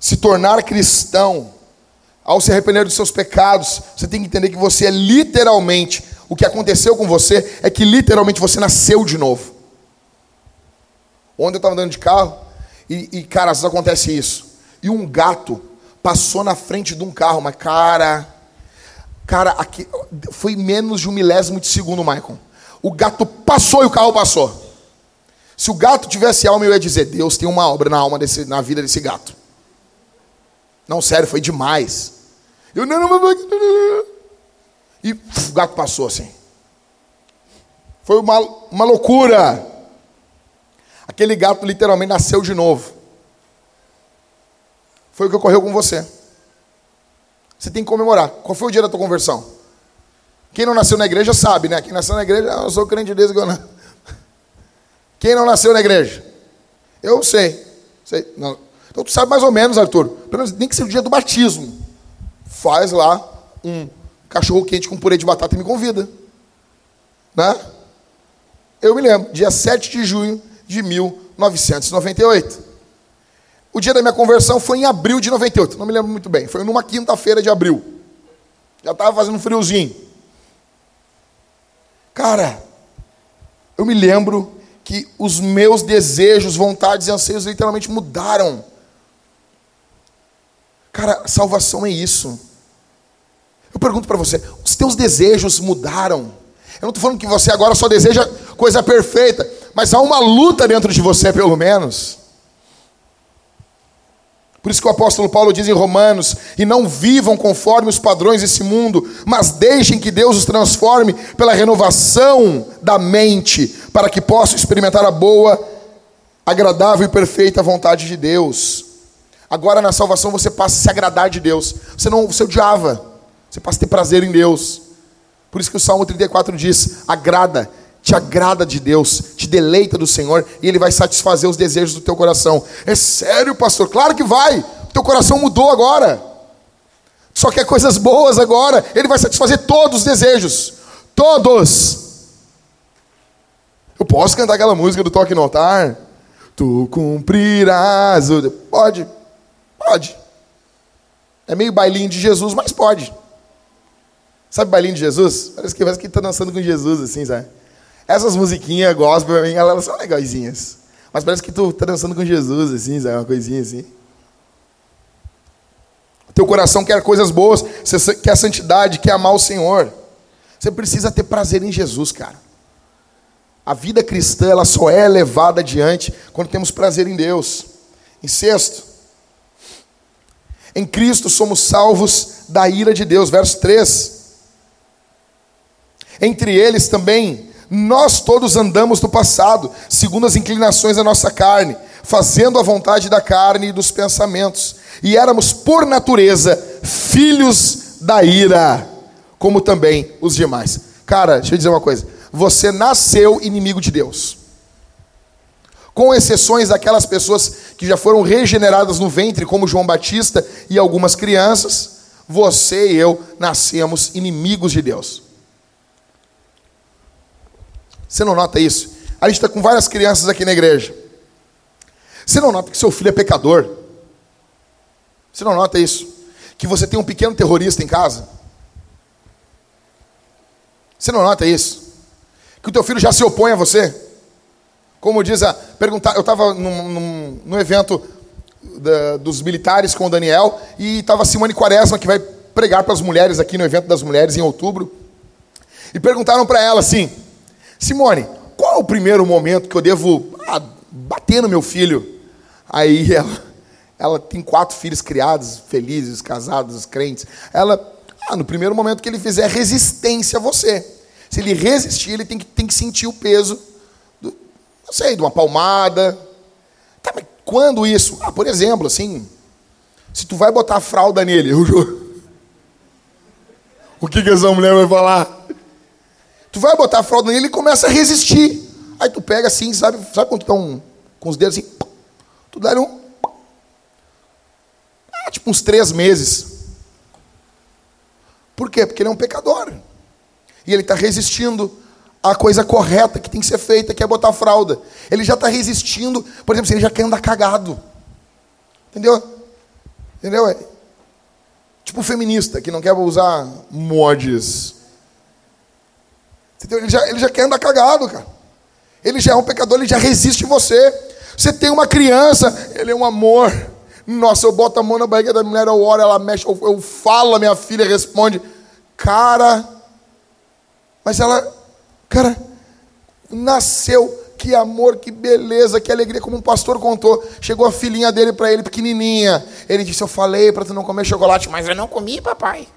se tornar cristão, ao se arrepender dos seus pecados, você tem que entender que você é literalmente, o que aconteceu com você é que literalmente você nasceu de novo. Ontem eu estava andando de carro e, e, cara, às vezes acontece isso. E um gato passou na frente de um carro, mas, cara, cara, aqui, foi menos de um milésimo de segundo, Michael. O gato passou e o carro passou. Se o gato tivesse alma, eu ia dizer: Deus tem uma obra na alma desse, na vida desse gato. Não, sério, foi demais. Eu não, E o gato passou assim. Foi uma, uma loucura. Aquele gato literalmente nasceu de novo. Foi o que ocorreu com você. Você tem que comemorar. Qual foi o dia da tua conversão? Quem não nasceu na igreja sabe, né? Quem nasceu na igreja, ah, eu sou crente desde que eu não. Quem não nasceu na igreja? Eu sei. sei. Não. Então tu sabe mais ou menos, Arthur. Pelo menos nem que seja o dia do batismo. Faz lá um cachorro quente com purê de batata e me convida. Né? Eu me lembro, dia 7 de junho de 1998. O dia da minha conversão foi em abril de 98, não me lembro muito bem. Foi numa quinta-feira de abril. Já estava fazendo friozinho. Cara, eu me lembro que os meus desejos, vontades e anseios literalmente mudaram. Cara, salvação é isso. Eu pergunto para você: os teus desejos mudaram? Eu não estou falando que você agora só deseja coisa perfeita, mas há uma luta dentro de você, pelo menos. Por isso que o apóstolo Paulo diz em Romanos: e não vivam conforme os padrões desse mundo, mas deixem que Deus os transforme pela renovação da mente, para que possam experimentar a boa, agradável e perfeita vontade de Deus. Agora na salvação você passa a se agradar de Deus. Você não você odiava, você passa a ter prazer em Deus. Por isso que o Salmo 34 diz: agrada, te agrada de Deus, deleita do Senhor, e Ele vai satisfazer os desejos do teu coração. É sério, pastor? Claro que vai. Teu coração mudou agora. Só quer coisas boas agora. Ele vai satisfazer todos os desejos. Todos. Eu posso cantar aquela música do toque no altar? Tu cumprirás o. Pode. Pode. É meio bailinho de Jesus, mas pode. Sabe bailinho de Jesus? Parece que parece que está dançando com Jesus, assim, sabe? Essas musiquinhas gospel, pra mim, elas são legaisinhas. Mas parece que tu está dançando com Jesus, assim, sabe? Uma coisinha assim. Teu coração quer coisas boas, você quer santidade, quer amar o Senhor. Você precisa ter prazer em Jesus, cara. A vida cristã, ela só é levada adiante quando temos prazer em Deus. Em sexto, em Cristo somos salvos da ira de Deus. Verso 3. Entre eles também, nós todos andamos no passado, segundo as inclinações da nossa carne, fazendo a vontade da carne e dos pensamentos. E éramos, por natureza, filhos da ira, como também os demais. Cara, deixa eu dizer uma coisa. Você nasceu inimigo de Deus. Com exceções daquelas pessoas que já foram regeneradas no ventre, como João Batista e algumas crianças, você e eu nascemos inimigos de Deus. Você não nota isso? A gente está com várias crianças aqui na igreja. Você não nota que seu filho é pecador? Você não nota isso? Que você tem um pequeno terrorista em casa? Você não nota isso? Que o teu filho já se opõe a você? Como diz a. Perguntar, eu estava num, num, num, evento da, dos militares com o Daniel e estava Simone Quaresma, que vai pregar para as mulheres aqui no evento das mulheres em outubro. E perguntaram para ela assim: Simone, qual é o primeiro momento que eu devo ah, bater no meu filho? Aí ela, ela tem quatro filhos criados, felizes, casados, crentes. Ela, ah, no primeiro momento que ele fizer resistência a você. Se ele resistir, ele tem que, tem que sentir o peso, do, não sei, de uma palmada. Tá, mas quando isso? Ah, por exemplo, assim, se tu vai botar fralda nele, eu juro. O que, que essa mulher vai falar? Tu vai botar a fralda nele e começa a resistir. Aí tu pega assim, sabe, sabe quando tu tá um, com os dedos assim, tu dá um. Ah, tipo uns três meses. Por quê? Porque ele é um pecador. E ele está resistindo à coisa correta que tem que ser feita, que é botar a fralda. Ele já está resistindo, por exemplo, se ele já quer andar cagado. Entendeu? Entendeu? É tipo feminista que não quer usar mods ele já, ele já quer andar cagado, cara. Ele já é um pecador, ele já resiste você. Você tem uma criança, ele é um amor. Nossa, eu boto a mão na barriga da mulher, eu oro, ela mexe, eu, eu falo, minha filha responde. Cara, mas ela, cara, nasceu, que amor, que beleza, que alegria, como um pastor contou. Chegou a filhinha dele para ele, pequenininha. Ele disse: Eu falei para tu não comer chocolate, mas eu não comi, papai.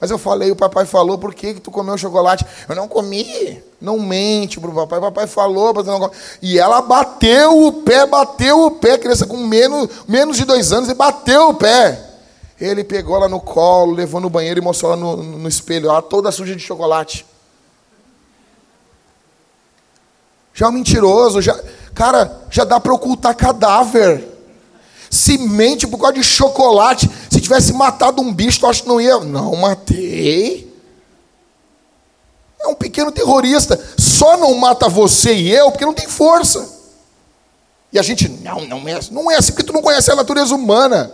Mas eu falei, o papai falou, por que, que tu comeu chocolate? Eu não comi. Não mente pro papai. O papai falou tu não. E ela bateu o pé, bateu o pé, criança com menos, menos de dois anos, e bateu o pé. Ele pegou ela no colo, levou no banheiro e mostrou ela no, no espelho, ela toda suja de chocolate. Já é um mentiroso, já, cara, já dá para ocultar cadáver. Se mente por causa de chocolate. Se tivesse matado um bicho, tu acha que não ia. Não, matei. É um pequeno terrorista. Só não mata você e eu porque não tem força. E a gente, não, não é, assim. não é assim porque tu não conhece a natureza humana.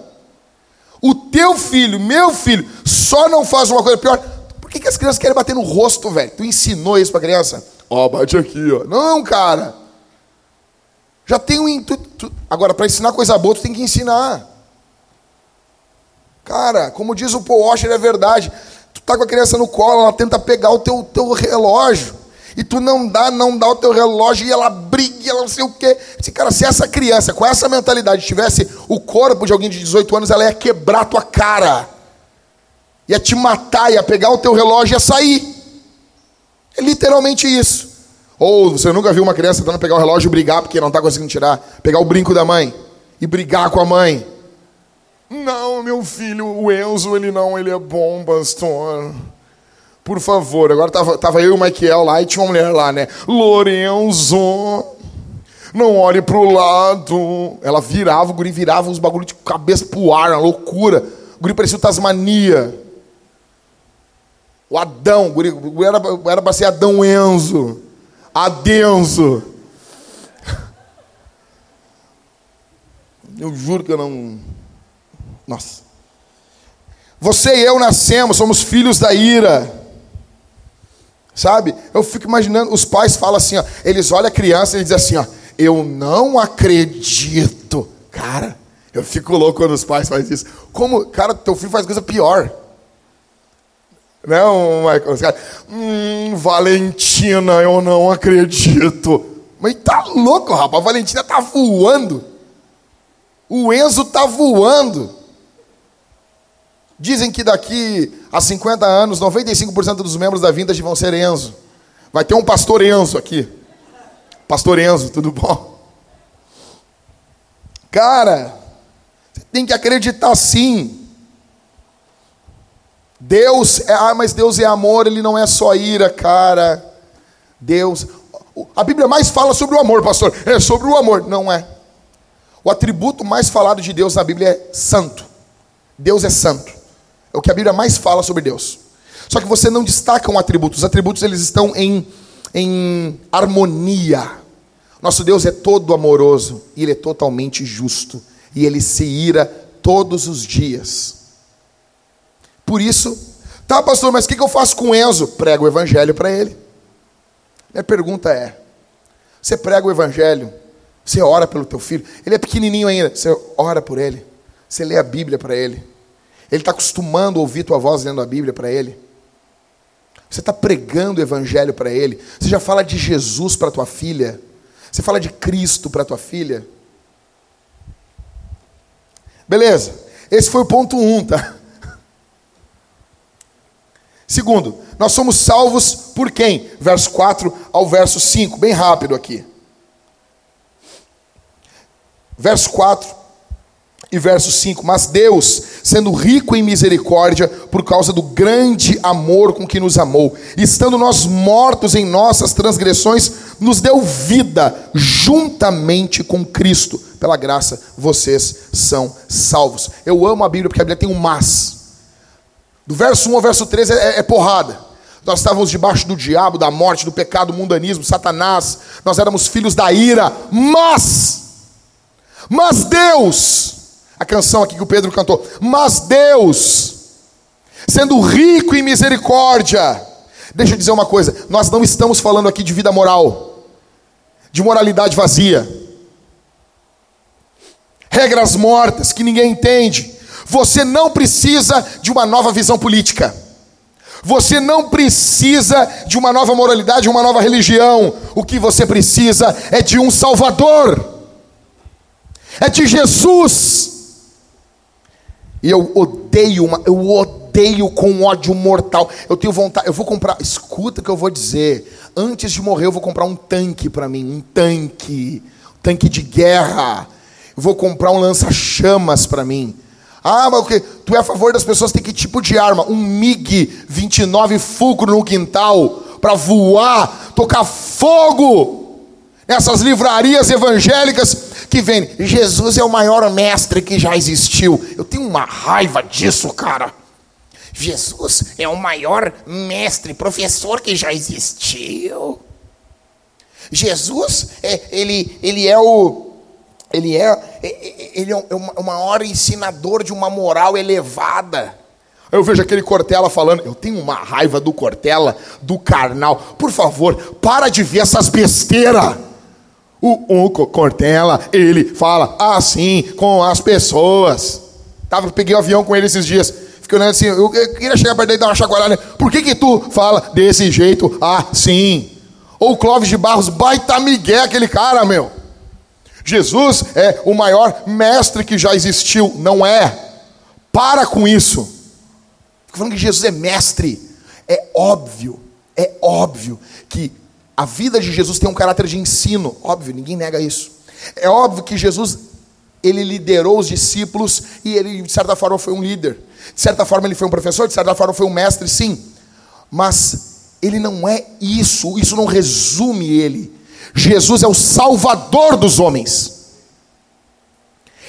O teu filho, meu filho, só não faz uma coisa pior. Por que, que as crianças querem bater no rosto, velho? Tu ensinou isso para criança? Ó, bate aqui, ó. Não, cara. Já tem um intuito. Agora, para ensinar coisa boa, tu tem que ensinar. Cara, como diz o Paul Washer, é verdade. Tu tá com a criança no colo, ela tenta pegar o teu, teu relógio. E tu não dá, não dá o teu relógio e ela briga, ela não sei o quê. Se, cara, se essa criança com essa mentalidade tivesse o corpo de alguém de 18 anos, ela ia quebrar tua cara. Ia te matar, ia pegar o teu relógio e ia sair. É literalmente isso. Ou você nunca viu uma criança tentando pegar o relógio e brigar porque não está conseguindo tirar, pegar o brinco da mãe e brigar com a mãe. Não, meu filho, o Enzo, ele não, ele é bom, pastor. Por favor, agora tava, tava eu e o Michael lá e tinha uma mulher lá, né? Lorenzo, não olhe pro lado. Ela virava, o guri virava os bagulhos de cabeça pro ar, uma loucura. O guri parecia o Tasmania. O Adão, o guri, o guri era, era pra ser Adão Enzo. Adenzo. Eu juro que eu não. Nossa. Você e eu nascemos, somos filhos da ira. Sabe? Eu fico imaginando, os pais falam assim, ó, eles olham a criança e dizem assim, ó, eu não acredito. Cara, eu fico louco quando os pais fazem isso. Como, cara, teu filho faz coisa pior. Não, Michael, os caras, hum, Valentina, eu não acredito. Mas tá louco, rapaz, a Valentina tá voando. O Enzo tá voando. Dizem que daqui a 50 anos, 95% dos membros da Vintage vão ser Enzo. Vai ter um pastor Enzo aqui. Pastor Enzo, tudo bom? Cara, você tem que acreditar sim. Deus é, ah, mas Deus é amor, ele não é só ira, cara. Deus, a Bíblia mais fala sobre o amor, pastor. É sobre o amor, não é. O atributo mais falado de Deus na Bíblia é santo. Deus é santo. É o que a Bíblia mais fala sobre Deus. Só que você não destaca um atributo. Os atributos eles estão em, em harmonia. Nosso Deus é todo amoroso e ele é totalmente justo e ele se ira todos os dias. Por isso, tá, pastor, mas o que eu faço com Enzo? Prego o evangelho para ele. Minha pergunta é: você prega o evangelho? Você ora pelo teu filho? Ele é pequenininho ainda. Você ora por ele? Você lê a Bíblia para ele? Ele está acostumando a ouvir tua voz lendo a Bíblia para ele. Você está pregando o Evangelho para ele. Você já fala de Jesus para tua filha. Você fala de Cristo para tua filha. Beleza. Esse foi o ponto 1, um, tá? Segundo, nós somos salvos por quem? Verso 4 ao verso 5, bem rápido aqui. Verso 4 e verso 5: Mas Deus, sendo rico em misericórdia, por causa do grande amor com que nos amou, estando nós mortos em nossas transgressões, nos deu vida juntamente com Cristo. Pela graça, vocês são salvos. Eu amo a Bíblia porque a Bíblia tem um mas. Do verso 1 ao verso 13 é, é porrada. Nós estávamos debaixo do diabo, da morte, do pecado, do mundanismo, Satanás. Nós éramos filhos da ira, mas, mas Deus, a canção aqui que o Pedro cantou. Mas Deus, sendo rico em misericórdia, deixa eu dizer uma coisa: nós não estamos falando aqui de vida moral, de moralidade vazia, regras mortas que ninguém entende. Você não precisa de uma nova visão política. Você não precisa de uma nova moralidade, uma nova religião. O que você precisa é de um Salvador. É de Jesus. E eu odeio uma, eu odeio com ódio mortal. Eu tenho vontade, eu vou comprar, escuta o que eu vou dizer. Antes de morrer eu vou comprar um tanque para mim, um tanque, um tanque de guerra. Eu vou comprar um lança-chamas para mim. Ah, mas o que? Tu é a favor das pessoas ter que tipo de arma? Um MiG 29 fulcro no quintal para voar, tocar fogo nessas livrarias evangélicas que vem, Jesus é o maior mestre que já existiu. Eu tenho uma raiva disso, cara. Jesus é o maior mestre, professor que já existiu. Jesus, é, ele, ele é o ele é, ele é o maior ensinador de uma moral elevada. Eu vejo aquele Cortella falando, eu tenho uma raiva do Cortella, do carnal. Por favor, para de ver essas besteiras. O, o Cortella, ele fala assim com as pessoas. Tava, peguei o um avião com ele esses dias. Fiquei olhando assim, eu, eu queria chegar perto dele e dar uma chacoalhada. Por que que tu fala desse jeito assim? Ou o Clóvis de Barros, baita migué aquele cara, meu. Jesus é o maior mestre que já existiu. Não é. Para com isso. Fico falando que Jesus é mestre. É óbvio, é óbvio que a vida de Jesus tem um caráter de ensino. Óbvio, ninguém nega isso. É óbvio que Jesus ele liderou os discípulos e ele, de certa forma, foi um líder. De certa forma, ele foi um professor, de certa forma, foi um mestre, sim. Mas ele não é isso, isso não resume ele. Jesus é o salvador dos homens.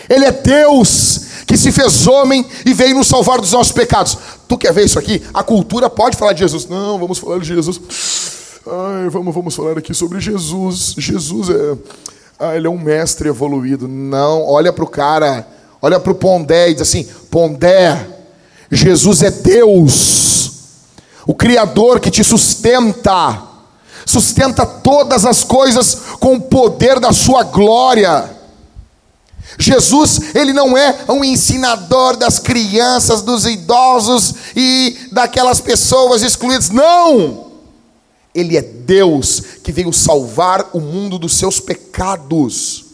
Ele é Deus que se fez homem e veio nos salvar dos nossos pecados. Tu quer ver isso aqui? A cultura pode falar de Jesus. Não, vamos falar de Jesus. Ai, vamos, vamos falar aqui sobre Jesus. Jesus é. Ah, ele é um mestre evoluído. Não, olha para o cara, olha para o Pondé e diz assim: Pondé, Jesus é Deus o Criador que te sustenta, sustenta todas as coisas com o poder da sua glória. Jesus, ele não é um ensinador das crianças, dos idosos e daquelas pessoas excluídas, não! Ele é Deus que veio salvar o mundo dos seus pecados.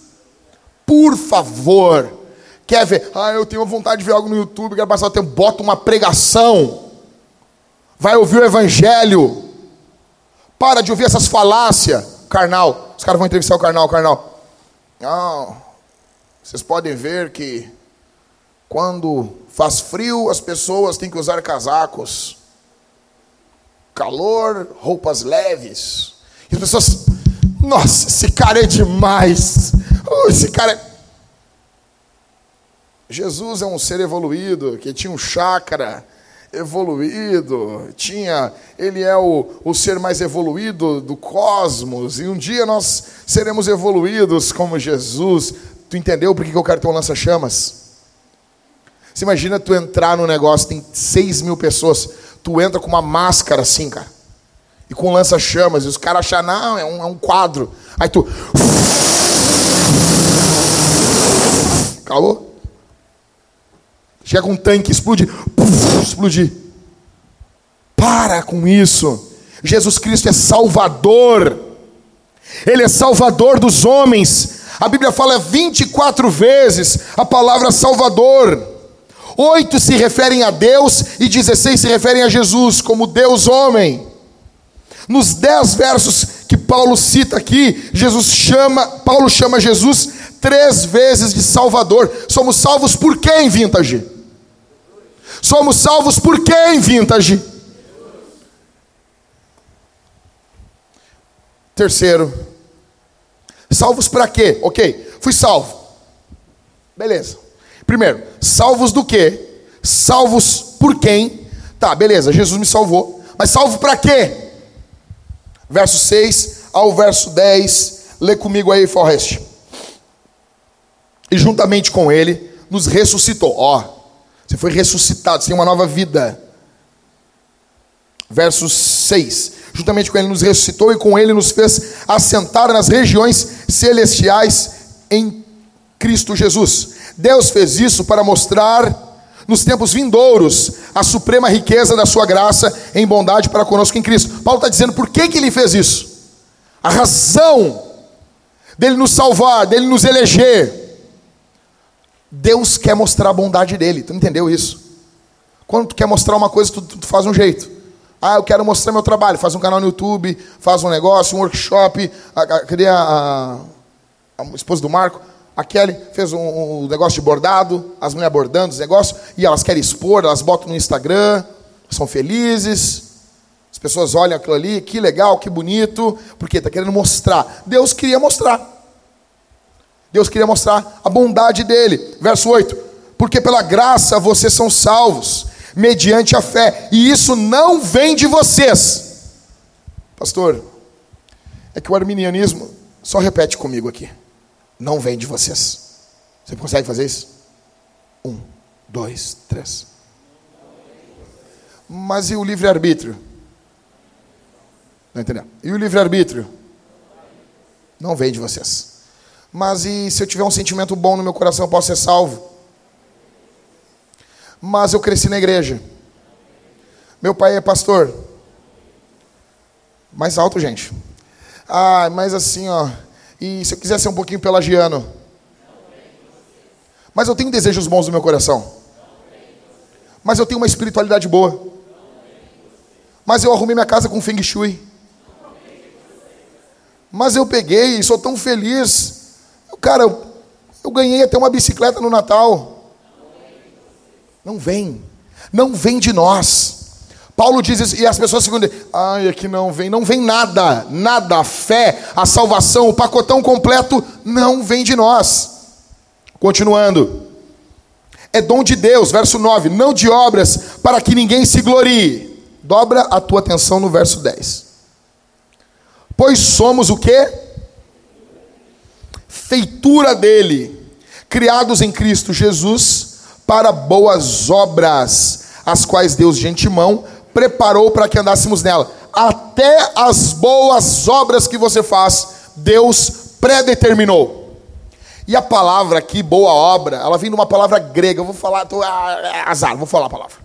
Por favor, quer ver? Ah, eu tenho vontade de ver algo no YouTube, quero passar o tempo, bota uma pregação vai ouvir o evangelho. Para de ouvir essas falácias. Carnal. Os caras vão entrevistar o carnal, o carnal. Não. Vocês podem ver que quando faz frio, as pessoas têm que usar casacos. Calor, roupas leves. E as pessoas, nossa, esse cara é demais. Uh, esse cara é... Jesus é um ser evoluído que tinha um chácara evoluído, tinha, ele é o, o ser mais evoluído do cosmos, e um dia nós seremos evoluídos como Jesus. Tu entendeu por que eu quero ter um lança-chamas? Você imagina tu entrar no negócio, tem 6 mil pessoas, tu entra com uma máscara assim, cara, e com lança-chamas, e os caras acham, não, é um, é um quadro. Aí tu. Calou? Chega um tanque, explode, puf, explodir. Para com isso. Jesus Cristo é Salvador. Ele é Salvador dos homens. A Bíblia fala 24 vezes a palavra Salvador. Oito se referem a Deus e 16 se referem a Jesus como Deus homem. Nos dez versos que Paulo cita aqui, Jesus chama, Paulo chama Jesus três vezes de Salvador. Somos salvos por quem, Vintage? Somos salvos por quem, vintage? Terceiro, salvos para quê? Ok, fui salvo. Beleza. Primeiro, salvos do quê? Salvos por quem? Tá, beleza, Jesus me salvou. Mas salvo para quê? Verso 6 ao verso 10. Lê comigo aí, Forrest. E juntamente com ele nos ressuscitou. Ó, você foi ressuscitado, você tem uma nova vida. Verso 6. Juntamente com ele nos ressuscitou e com ele nos fez assentar nas regiões celestiais em Cristo Jesus. Deus fez isso para mostrar nos tempos vindouros a suprema riqueza da sua graça em bondade para conosco em Cristo. Paulo está dizendo por que, que ele fez isso. A razão dele nos salvar, dele nos eleger, Deus quer mostrar a bondade dele. Tu entendeu isso? Quando tu quer mostrar uma coisa, tu, tu, faz um jeito. Ah, eu quero mostrar meu trabalho. Faz um canal no YouTube, faz um negócio, um workshop. Cadê a, a, a esposa do Marco? A Kelly fez um, um, negócio de bordado, as mulheres bordando os negócios, e elas querem expor, elas botam no Instagram, são felizes. As pessoas olham aquilo ali, que legal, que bonito, porque está querendo mostrar. Deus queria mostrar. Deus queria mostrar a bondade dele. Verso 8: Porque pela graça vocês são salvos, mediante a fé, e isso não vem de vocês. Pastor, é que o arminianismo, só repete comigo aqui, não vem de vocês. Você consegue fazer isso? Um, dois, três. Mas e o livre-arbítrio? Não entendeu? E o livre-arbítrio? Não vem de vocês. Mas e se eu tiver um sentimento bom no meu coração, eu posso ser salvo? Mas eu cresci na igreja. Meu pai é pastor. Mais alto, gente. Ah, mas assim, ó. E se eu quiser ser um pouquinho pelagiano? Mas eu tenho desejos bons no meu coração. Mas eu tenho uma espiritualidade boa. Mas eu arrumei minha casa com feng shui. Mas eu peguei e sou tão feliz. Cara, eu, ganhei até uma bicicleta no Natal. Não vem. Não vem de nós. Paulo diz isso, e as pessoas dizendo, ai, é que não vem, não vem nada, nada, a fé, a salvação, o pacotão completo, não vem de nós. Continuando, é dom de Deus, verso 9, não de obras, para que ninguém se glorie. Dobra a tua atenção no verso 10. Pois somos o que? Feitura dele, criados em Cristo Jesus para boas obras, as quais Deus de antemão preparou para que andássemos nela. Até as boas obras que você faz, Deus predeterminou. E a palavra aqui, boa obra, ela vem de uma palavra grega. Eu vou falar, tô, ah, é azar, vou falar a palavra.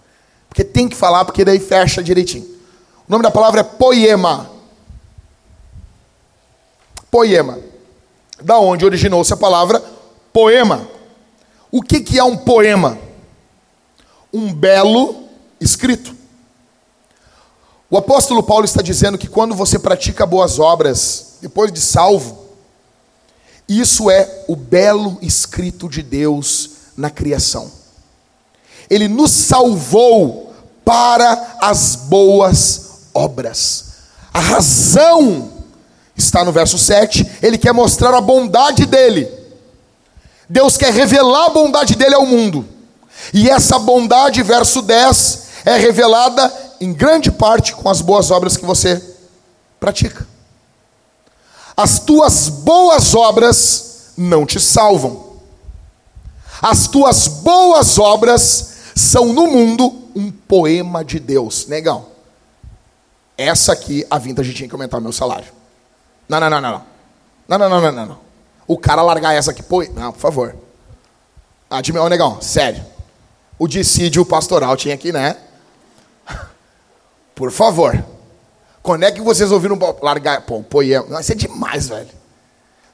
Porque tem que falar, porque daí fecha direitinho. O nome da palavra é poema. Poema. Da onde originou-se a palavra poema. O que, que é um poema? Um belo escrito. O apóstolo Paulo está dizendo que quando você pratica boas obras, depois de salvo, isso é o belo escrito de Deus na criação. Ele nos salvou para as boas obras. A razão está no verso 7, ele quer mostrar a bondade dele. Deus quer revelar a bondade dele ao mundo. E essa bondade, verso 10, é revelada em grande parte com as boas obras que você pratica. As tuas boas obras não te salvam. As tuas boas obras são no mundo um poema de Deus. Negão. Essa aqui, a vintage tinha que aumentar o meu salário. Não, não, não, não. Não, não, não, não, não. não. O cara largar essa aqui, pô, não, por favor. Ah, meu negão, sério. O dissídio pastoral tinha aqui, né? Por favor. Quando é que vocês ouviram largar pô, poema? Isso é demais, velho.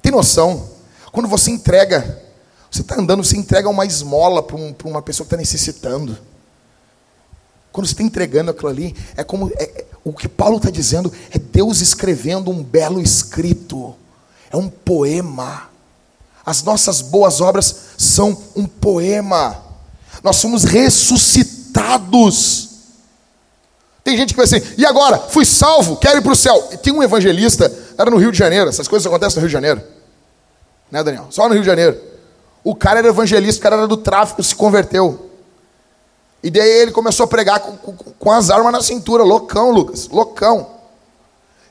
Tem noção? Quando você entrega, você está andando, você entrega uma esmola para um, uma pessoa que está necessitando. Quando você está entregando aquilo ali, é como é, é o que Paulo está dizendo é Deus escrevendo um belo escrito, é um poema. As nossas boas obras são um poema. Nós somos ressuscitados. Tem gente que vai assim, e agora? Fui salvo, quero ir para o céu. E tem um evangelista, era no Rio de Janeiro, essas coisas acontecem no Rio de Janeiro. Né, Daniel? Só no Rio de Janeiro. O cara era evangelista, o cara era do tráfico, se converteu. E daí ele começou a pregar com, com, com as armas na cintura, loucão, Lucas, loucão.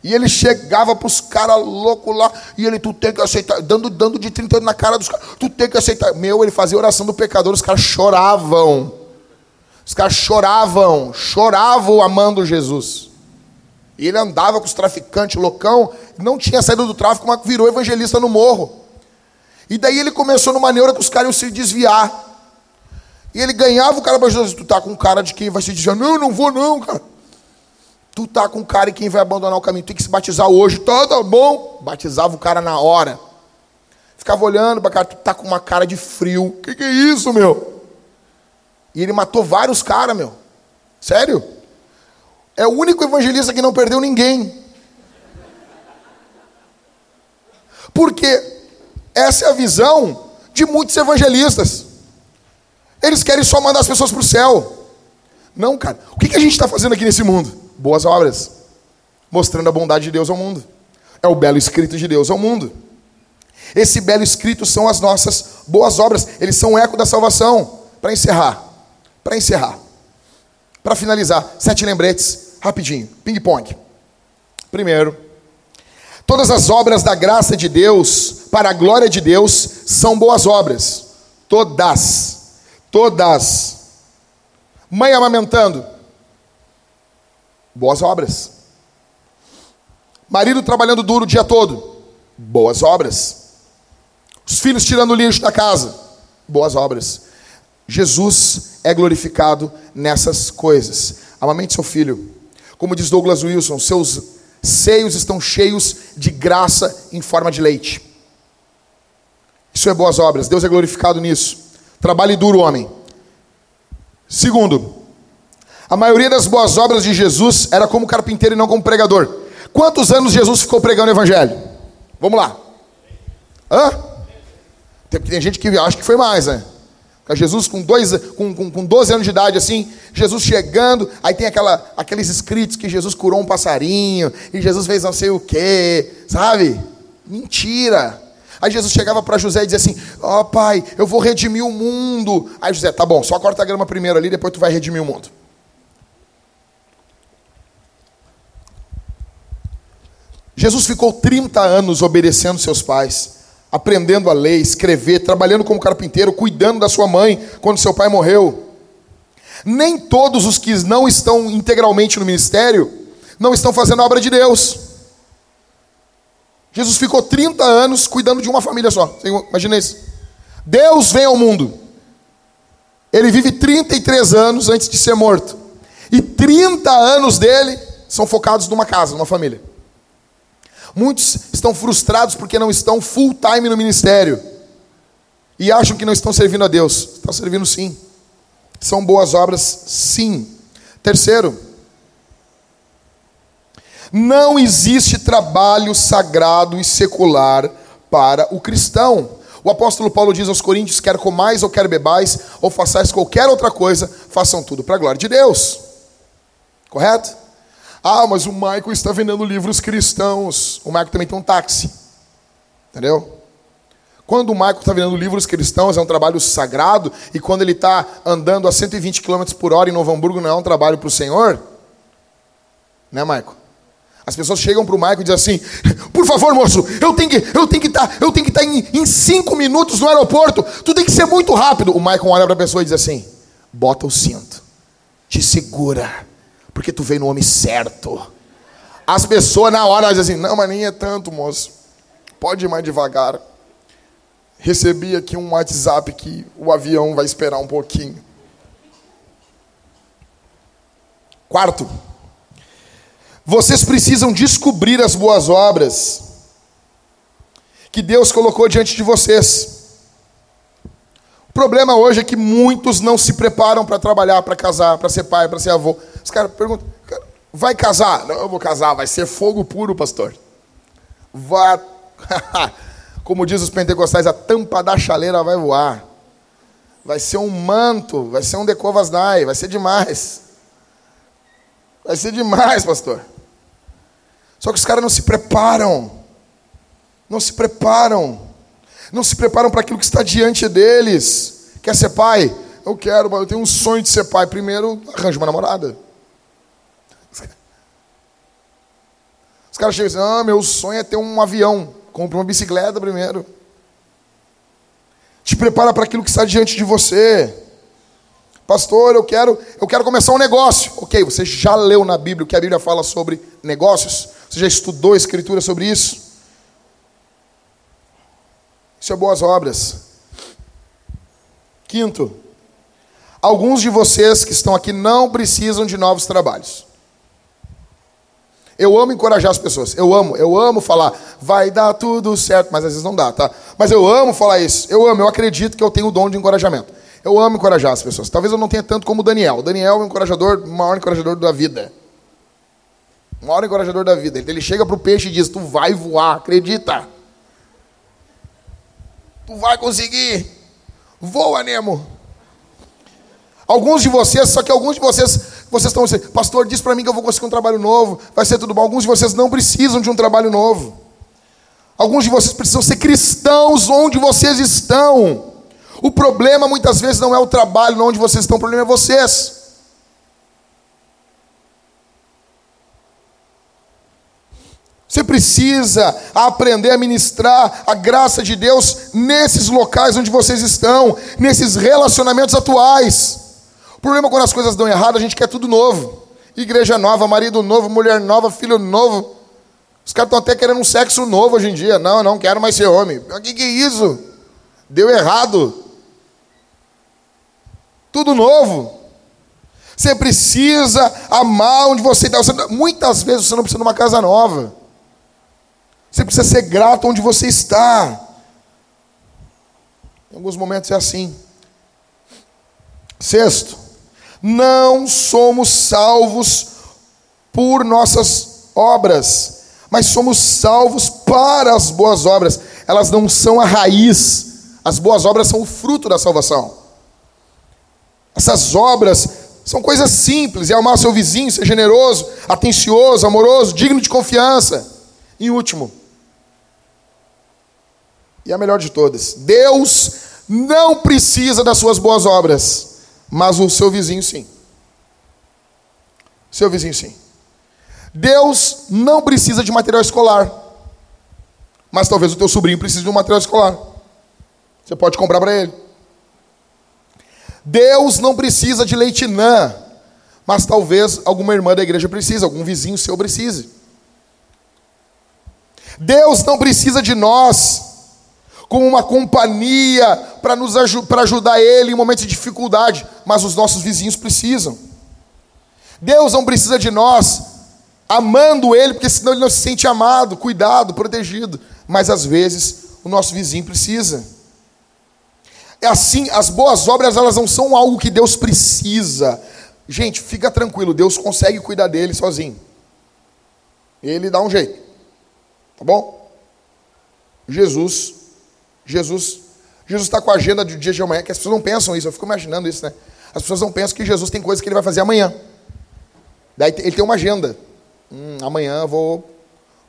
E ele chegava para os caras loucos lá, e ele, tu tem que aceitar, dando, dando de 30 anos na cara dos caras, tu tem que aceitar. Meu, ele fazia oração do pecador, os caras choravam. Os caras choravam, choravam amando Jesus. E ele andava com os traficantes loucão, não tinha saído do tráfico, mas virou evangelista no morro. E daí ele começou numa neura que os caras iam se desviar. E ele ganhava o cara para Jesus. Tu tá com cara de quem vai se desviar. Não, não vou não, cara. Tu tá com cara de quem vai abandonar o caminho. Tem que se batizar hoje. Tá, tá bom. Batizava o cara na hora. Ficava olhando para cara. Tu tá com uma cara de frio. Que que é isso, meu? E ele matou vários caras, meu. Sério? É o único evangelista que não perdeu ninguém. Porque essa é a visão de muitos evangelistas. Eles querem só mandar as pessoas para o céu. Não, cara. O que a gente está fazendo aqui nesse mundo? Boas obras. Mostrando a bondade de Deus ao mundo. É o belo escrito de Deus ao mundo. Esse belo escrito são as nossas boas obras. Eles são o eco da salvação. Para encerrar. Para encerrar, para finalizar, sete lembretes, rapidinho, ping-pong. Primeiro, todas as obras da graça de Deus, para a glória de Deus, são boas obras. Todas. Todas. Mãe amamentando. Boas obras. Marido trabalhando duro o dia todo. Boas obras. Os filhos tirando lixo da casa. Boas obras. Jesus é glorificado nessas coisas. Amamente seu filho. Como diz Douglas Wilson, seus seios estão cheios de graça em forma de leite. Isso é boas obras. Deus é glorificado nisso. Trabalhe duro, homem. Segundo, a maioria das boas obras de Jesus era como carpinteiro e não como pregador. Quantos anos Jesus ficou pregando o evangelho? Vamos lá. Hã? Tem, tem gente que acha que foi mais, né? Jesus com, dois, com, com, com 12 anos de idade, assim, Jesus chegando, aí tem aquela, aqueles escritos que Jesus curou um passarinho, e Jesus fez não sei o quê, sabe? Mentira! Aí Jesus chegava para José e dizia assim: Ó oh, pai, eu vou redimir o mundo. Aí José, tá bom, só corta a grama primeiro ali, depois tu vai redimir o mundo. Jesus ficou 30 anos obedecendo seus pais aprendendo a ler, escrever, trabalhando como carpinteiro, cuidando da sua mãe quando seu pai morreu. Nem todos os que não estão integralmente no ministério não estão fazendo a obra de Deus. Jesus ficou 30 anos cuidando de uma família só. Imagina isso. Deus vem ao mundo. Ele vive 33 anos antes de ser morto. E 30 anos dele são focados numa casa, numa família. Muitos estão frustrados porque não estão full time no ministério e acham que não estão servindo a Deus. Estão servindo sim. São boas obras, sim. Terceiro, não existe trabalho sagrado e secular para o cristão. O apóstolo Paulo diz aos Coríntios: quer comais ou quer bebais, ou façais qualquer outra coisa, façam tudo para a glória de Deus. Correto? Ah, mas o Michael está vendendo livros cristãos. O Michael também tem um táxi. Entendeu? Quando o Michael está vendendo livros cristãos, é um trabalho sagrado. E quando ele está andando a 120 km por hora em Novo Hamburgo, não é um trabalho para o Senhor? Né, Michael? As pessoas chegam para o Michael e dizem assim: Por favor, moço, eu tenho que eu tenho que estar tá, eu tenho que estar tá em, em cinco minutos no aeroporto. Tu tem que ser muito rápido. O Michael olha para a pessoa e diz assim: Bota o cinto, te segura porque tu veio no homem certo. As pessoas na hora dizem assim: não, mas nem é tanto, moço. Pode ir mais devagar. Recebi aqui um WhatsApp que o avião vai esperar um pouquinho. Quarto, vocês precisam descobrir as boas obras que Deus colocou diante de vocês. O problema hoje é que muitos não se preparam para trabalhar, para casar, para ser pai, para ser avô. Os caras perguntam: vai casar? Não, eu vou casar, vai ser fogo puro, pastor. Vai. Como diz os pentecostais, a tampa da chaleira vai voar. Vai ser um manto, vai ser um decovas dai, vai ser demais. Vai ser demais, pastor. Só que os caras não se preparam. Não se preparam. Não se preparam para aquilo que está diante deles. Quer ser pai? Eu quero, mas eu tenho um sonho de ser pai. Primeiro, arranje uma namorada. Os caras chegam assim, ah, meu sonho é ter um avião. Compre uma bicicleta primeiro. Te prepara para aquilo que está diante de você. Pastor, eu quero, eu quero começar um negócio. Ok, você já leu na Bíblia o que a Bíblia fala sobre negócios? Você já estudou a Escritura sobre isso? Isso é boas obras. Quinto, alguns de vocês que estão aqui não precisam de novos trabalhos. Eu amo encorajar as pessoas. Eu amo, eu amo falar, vai dar tudo certo, mas às vezes não dá, tá? Mas eu amo falar isso. Eu amo, eu acredito que eu tenho o dom de encorajamento. Eu amo encorajar as pessoas. Talvez eu não tenha tanto como o Daniel. O Daniel é o encorajador, o maior encorajador da vida. O maior encorajador da vida. Ele chega pro peixe e diz: Tu vai voar, acredita. Tu vai conseguir. Voa, Nemo. Alguns de vocês, só que alguns de vocês vocês estão dizendo, pastor, diz para mim que eu vou conseguir um trabalho novo, vai ser tudo bom. Alguns de vocês não precisam de um trabalho novo. Alguns de vocês precisam ser cristãos onde vocês estão. O problema muitas vezes não é o trabalho onde vocês estão, o problema é vocês. Você precisa aprender a ministrar a graça de Deus nesses locais onde vocês estão, nesses relacionamentos atuais. O problema é quando as coisas dão errado, a gente quer tudo novo. Igreja nova, marido novo, mulher nova, filho novo. Os caras estão até querendo um sexo novo hoje em dia. Não, eu não quero mais ser homem. O que, que é isso? Deu errado. Tudo novo. Você precisa amar onde você está. Muitas vezes você não precisa de uma casa nova. Você precisa ser grato onde você está. Em alguns momentos é assim. Sexto, não somos salvos por nossas obras, mas somos salvos para as boas obras. Elas não são a raiz, as boas obras são o fruto da salvação. Essas obras são coisas simples: é amar seu vizinho, ser generoso, atencioso, amoroso, digno de confiança. Em último, e a melhor de todas, Deus não precisa das suas boas obras mas o seu vizinho sim. Seu vizinho sim. Deus não precisa de material escolar. Mas talvez o teu sobrinho precise de um material escolar. Você pode comprar para ele. Deus não precisa de leitinã, mas talvez alguma irmã da igreja precise, algum vizinho seu precise. Deus não precisa de nós, como uma companhia para nos para ajudar ele em momentos de dificuldade, mas os nossos vizinhos precisam. Deus não precisa de nós amando ele, porque senão ele não se sente amado, cuidado, protegido, mas às vezes o nosso vizinho precisa. É assim, as boas obras elas não são algo que Deus precisa. Gente, fica tranquilo, Deus consegue cuidar dele sozinho. Ele dá um jeito. Tá bom? Jesus Jesus Jesus está com a agenda de dia de amanhã, que as pessoas não pensam isso, eu fico imaginando isso, né? As pessoas não pensam que Jesus tem coisas que ele vai fazer amanhã. Daí ele tem uma agenda. Hum, amanhã vou,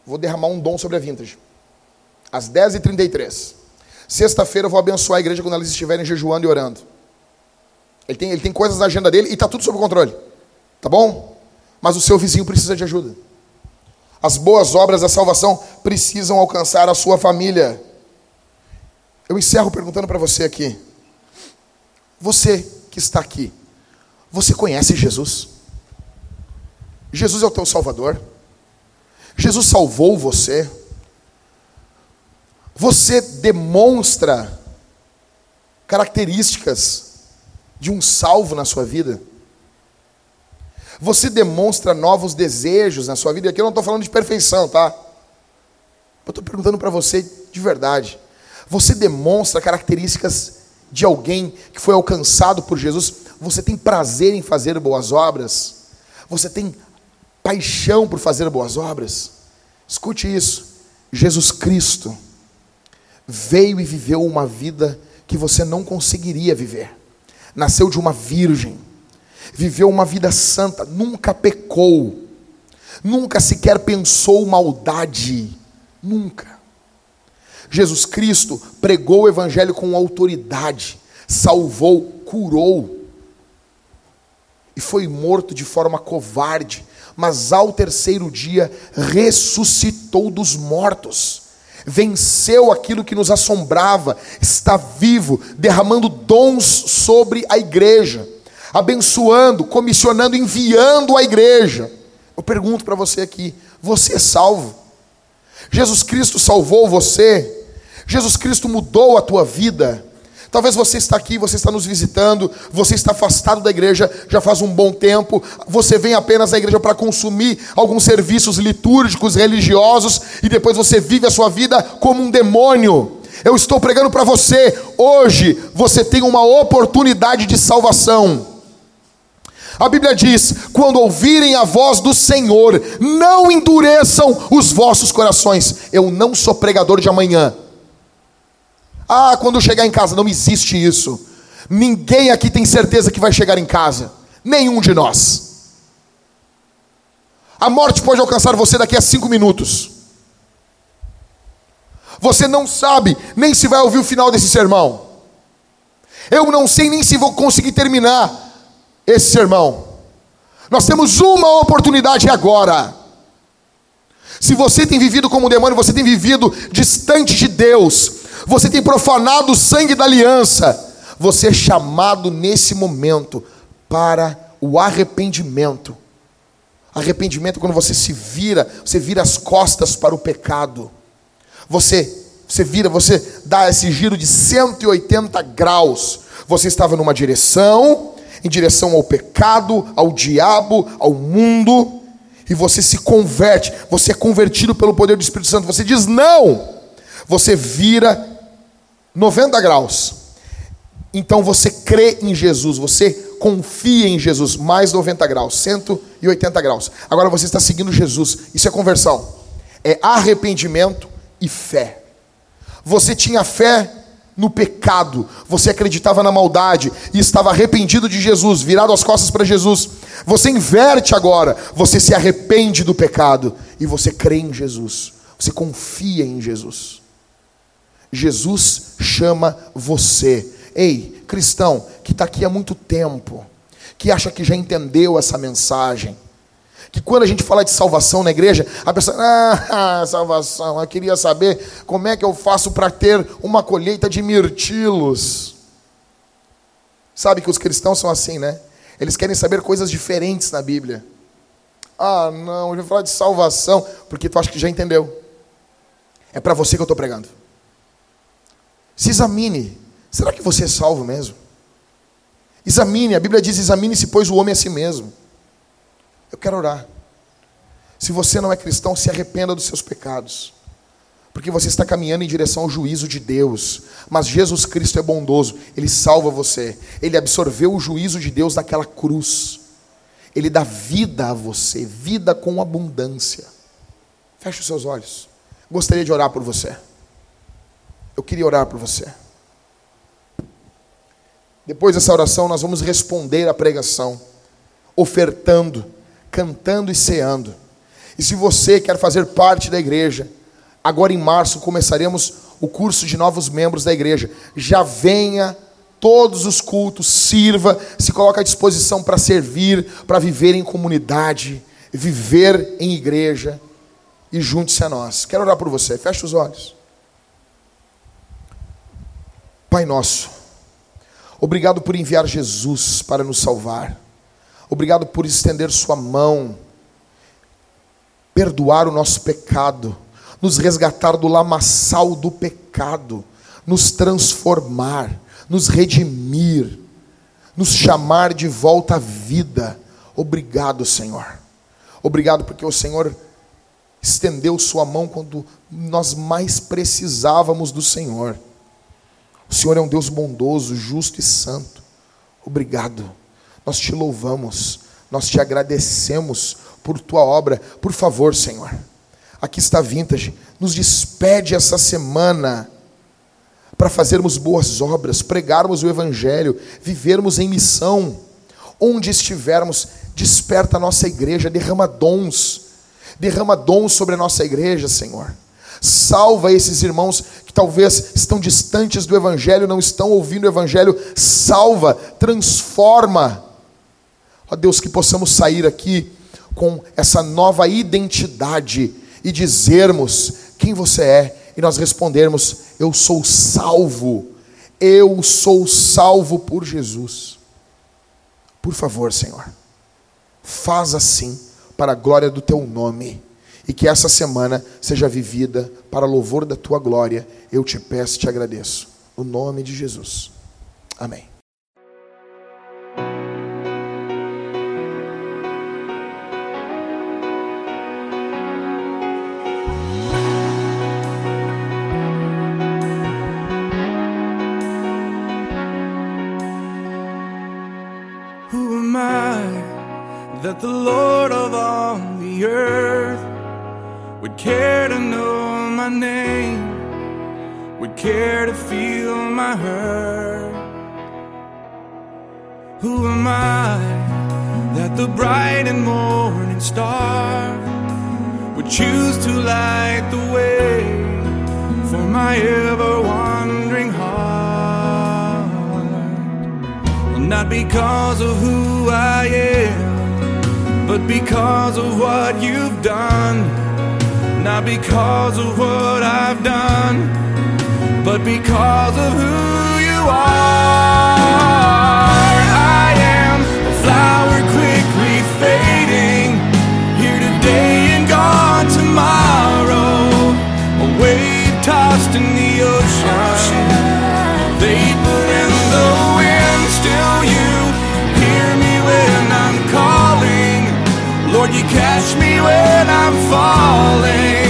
vou derramar um dom sobre a vintage. Às 10h33. Sexta-feira eu vou abençoar a igreja quando eles estiverem jejuando e orando. Ele tem, ele tem coisas na agenda dele e está tudo sob controle. Tá bom? Mas o seu vizinho precisa de ajuda. As boas obras da salvação precisam alcançar a sua família. Eu encerro perguntando para você aqui. Você que está aqui, você conhece Jesus? Jesus é o teu Salvador? Jesus salvou você? Você demonstra características de um salvo na sua vida? Você demonstra novos desejos na sua vida? Aqui eu não estou falando de perfeição, tá? Eu estou perguntando para você de verdade. Você demonstra características de alguém que foi alcançado por Jesus. Você tem prazer em fazer boas obras. Você tem paixão por fazer boas obras. Escute isso. Jesus Cristo veio e viveu uma vida que você não conseguiria viver. Nasceu de uma virgem. Viveu uma vida santa, nunca pecou. Nunca sequer pensou maldade. Nunca. Jesus Cristo pregou o Evangelho com autoridade, salvou, curou, e foi morto de forma covarde, mas ao terceiro dia ressuscitou dos mortos, venceu aquilo que nos assombrava, está vivo, derramando dons sobre a igreja, abençoando, comissionando, enviando a igreja. Eu pergunto para você aqui: você é salvo? Jesus Cristo salvou você? Jesus Cristo mudou a tua vida? Talvez você está aqui, você está nos visitando, você está afastado da igreja já faz um bom tempo, você vem apenas à igreja para consumir alguns serviços litúrgicos, religiosos, e depois você vive a sua vida como um demônio. Eu estou pregando para você, hoje você tem uma oportunidade de salvação. A Bíblia diz: quando ouvirem a voz do Senhor, não endureçam os vossos corações. Eu não sou pregador de amanhã. Ah, quando chegar em casa, não existe isso. Ninguém aqui tem certeza que vai chegar em casa. Nenhum de nós. A morte pode alcançar você daqui a cinco minutos. Você não sabe nem se vai ouvir o final desse sermão. Eu não sei nem se vou conseguir terminar esse sermão. Nós temos uma oportunidade agora. Se você tem vivido como um demônio, você tem vivido distante de Deus, você tem profanado o sangue da aliança, você é chamado nesse momento para o arrependimento Arrependimento é quando você se vira, você vira as costas para o pecado. Você você vira, você dá esse giro de 180 graus. Você estava numa direção, em direção ao pecado, ao diabo, ao mundo, e você se converte, você é convertido pelo poder do Espírito Santo. Você diz não, você vira 90 graus. Então você crê em Jesus, você confia em Jesus, mais 90 graus, 180 graus. Agora você está seguindo Jesus, isso é conversão, é arrependimento e fé. Você tinha fé no pecado, você acreditava na maldade e estava arrependido de Jesus, virado as costas para Jesus. Você inverte agora, você se arrepende do pecado e você crê em Jesus, você confia em Jesus. Jesus chama você, ei, cristão, que está aqui há muito tempo, que acha que já entendeu essa mensagem, que quando a gente fala de salvação na igreja, a pessoa, ah, salvação, eu queria saber como é que eu faço para ter uma colheita de mirtilos. Sabe que os cristãos são assim, né? Eles querem saber coisas diferentes na Bíblia. Ah, não, eu vou falar de salvação, porque tu acha que já entendeu. É para você que eu estou pregando. Se examine. Será que você é salvo mesmo? Examine, a Bíblia diz: examine-se, pois o homem a si mesmo. Eu quero orar. Se você não é cristão, se arrependa dos seus pecados. Porque você está caminhando em direção ao juízo de Deus. Mas Jesus Cristo é bondoso, Ele salva você. Ele absorveu o juízo de Deus naquela cruz. Ele dá vida a você, vida com abundância. Feche os seus olhos. Gostaria de orar por você. Eu queria orar por você. Depois dessa oração, nós vamos responder à pregação, ofertando cantando e ceando. E se você quer fazer parte da igreja, agora em março começaremos o curso de novos membros da igreja. Já venha todos os cultos, sirva, se coloque à disposição para servir, para viver em comunidade, viver em igreja e junte-se a nós. Quero orar por você. Feche os olhos. Pai nosso, obrigado por enviar Jesus para nos salvar. Obrigado por estender Sua mão, perdoar o nosso pecado, nos resgatar do lamaçal do pecado, nos transformar, nos redimir, nos chamar de volta à vida. Obrigado, Senhor. Obrigado porque o Senhor estendeu Sua mão quando nós mais precisávamos do Senhor. O Senhor é um Deus bondoso, justo e santo. Obrigado. Nós te louvamos, nós te agradecemos por tua obra. Por favor, Senhor, aqui está Vintage, nos despede essa semana para fazermos boas obras, pregarmos o Evangelho, vivermos em missão. Onde estivermos, desperta a nossa igreja, derrama dons, derrama dons sobre a nossa igreja, Senhor. Salva esses irmãos que talvez estão distantes do Evangelho, não estão ouvindo o Evangelho. Salva, transforma Ó Deus, que possamos sair aqui com essa nova identidade e dizermos quem você é e nós respondermos: Eu sou salvo, eu sou salvo por Jesus. Por favor, Senhor, faz assim para a glória do teu nome e que essa semana seja vivida para louvor da tua glória. Eu te peço e te agradeço. No nome de Jesus. Amém. that the Lord of all the earth would care to know my name, would care to feel my hurt. Who am I that the bright and morning star would choose to light the way for my ever wandering heart? Well, not because of who I am but because of what you've done not because of what I've done, but because of who you are. I am a flower quickly fading, here today and gone tomorrow, a wave tossed in the ocean, vapor in the wind, still. Lord, you catch me when I'm falling.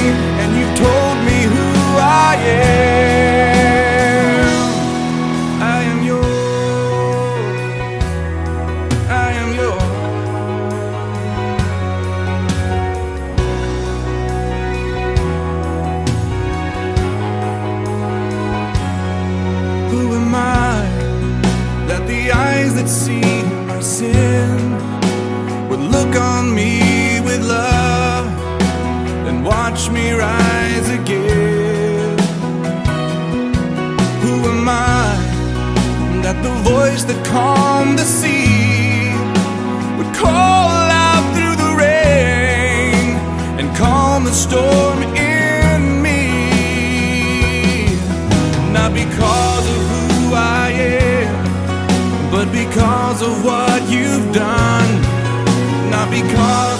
waters that calm the sea would call out through the rain and calm the storm in me. Not because of who I am, but because of what you've done. Not because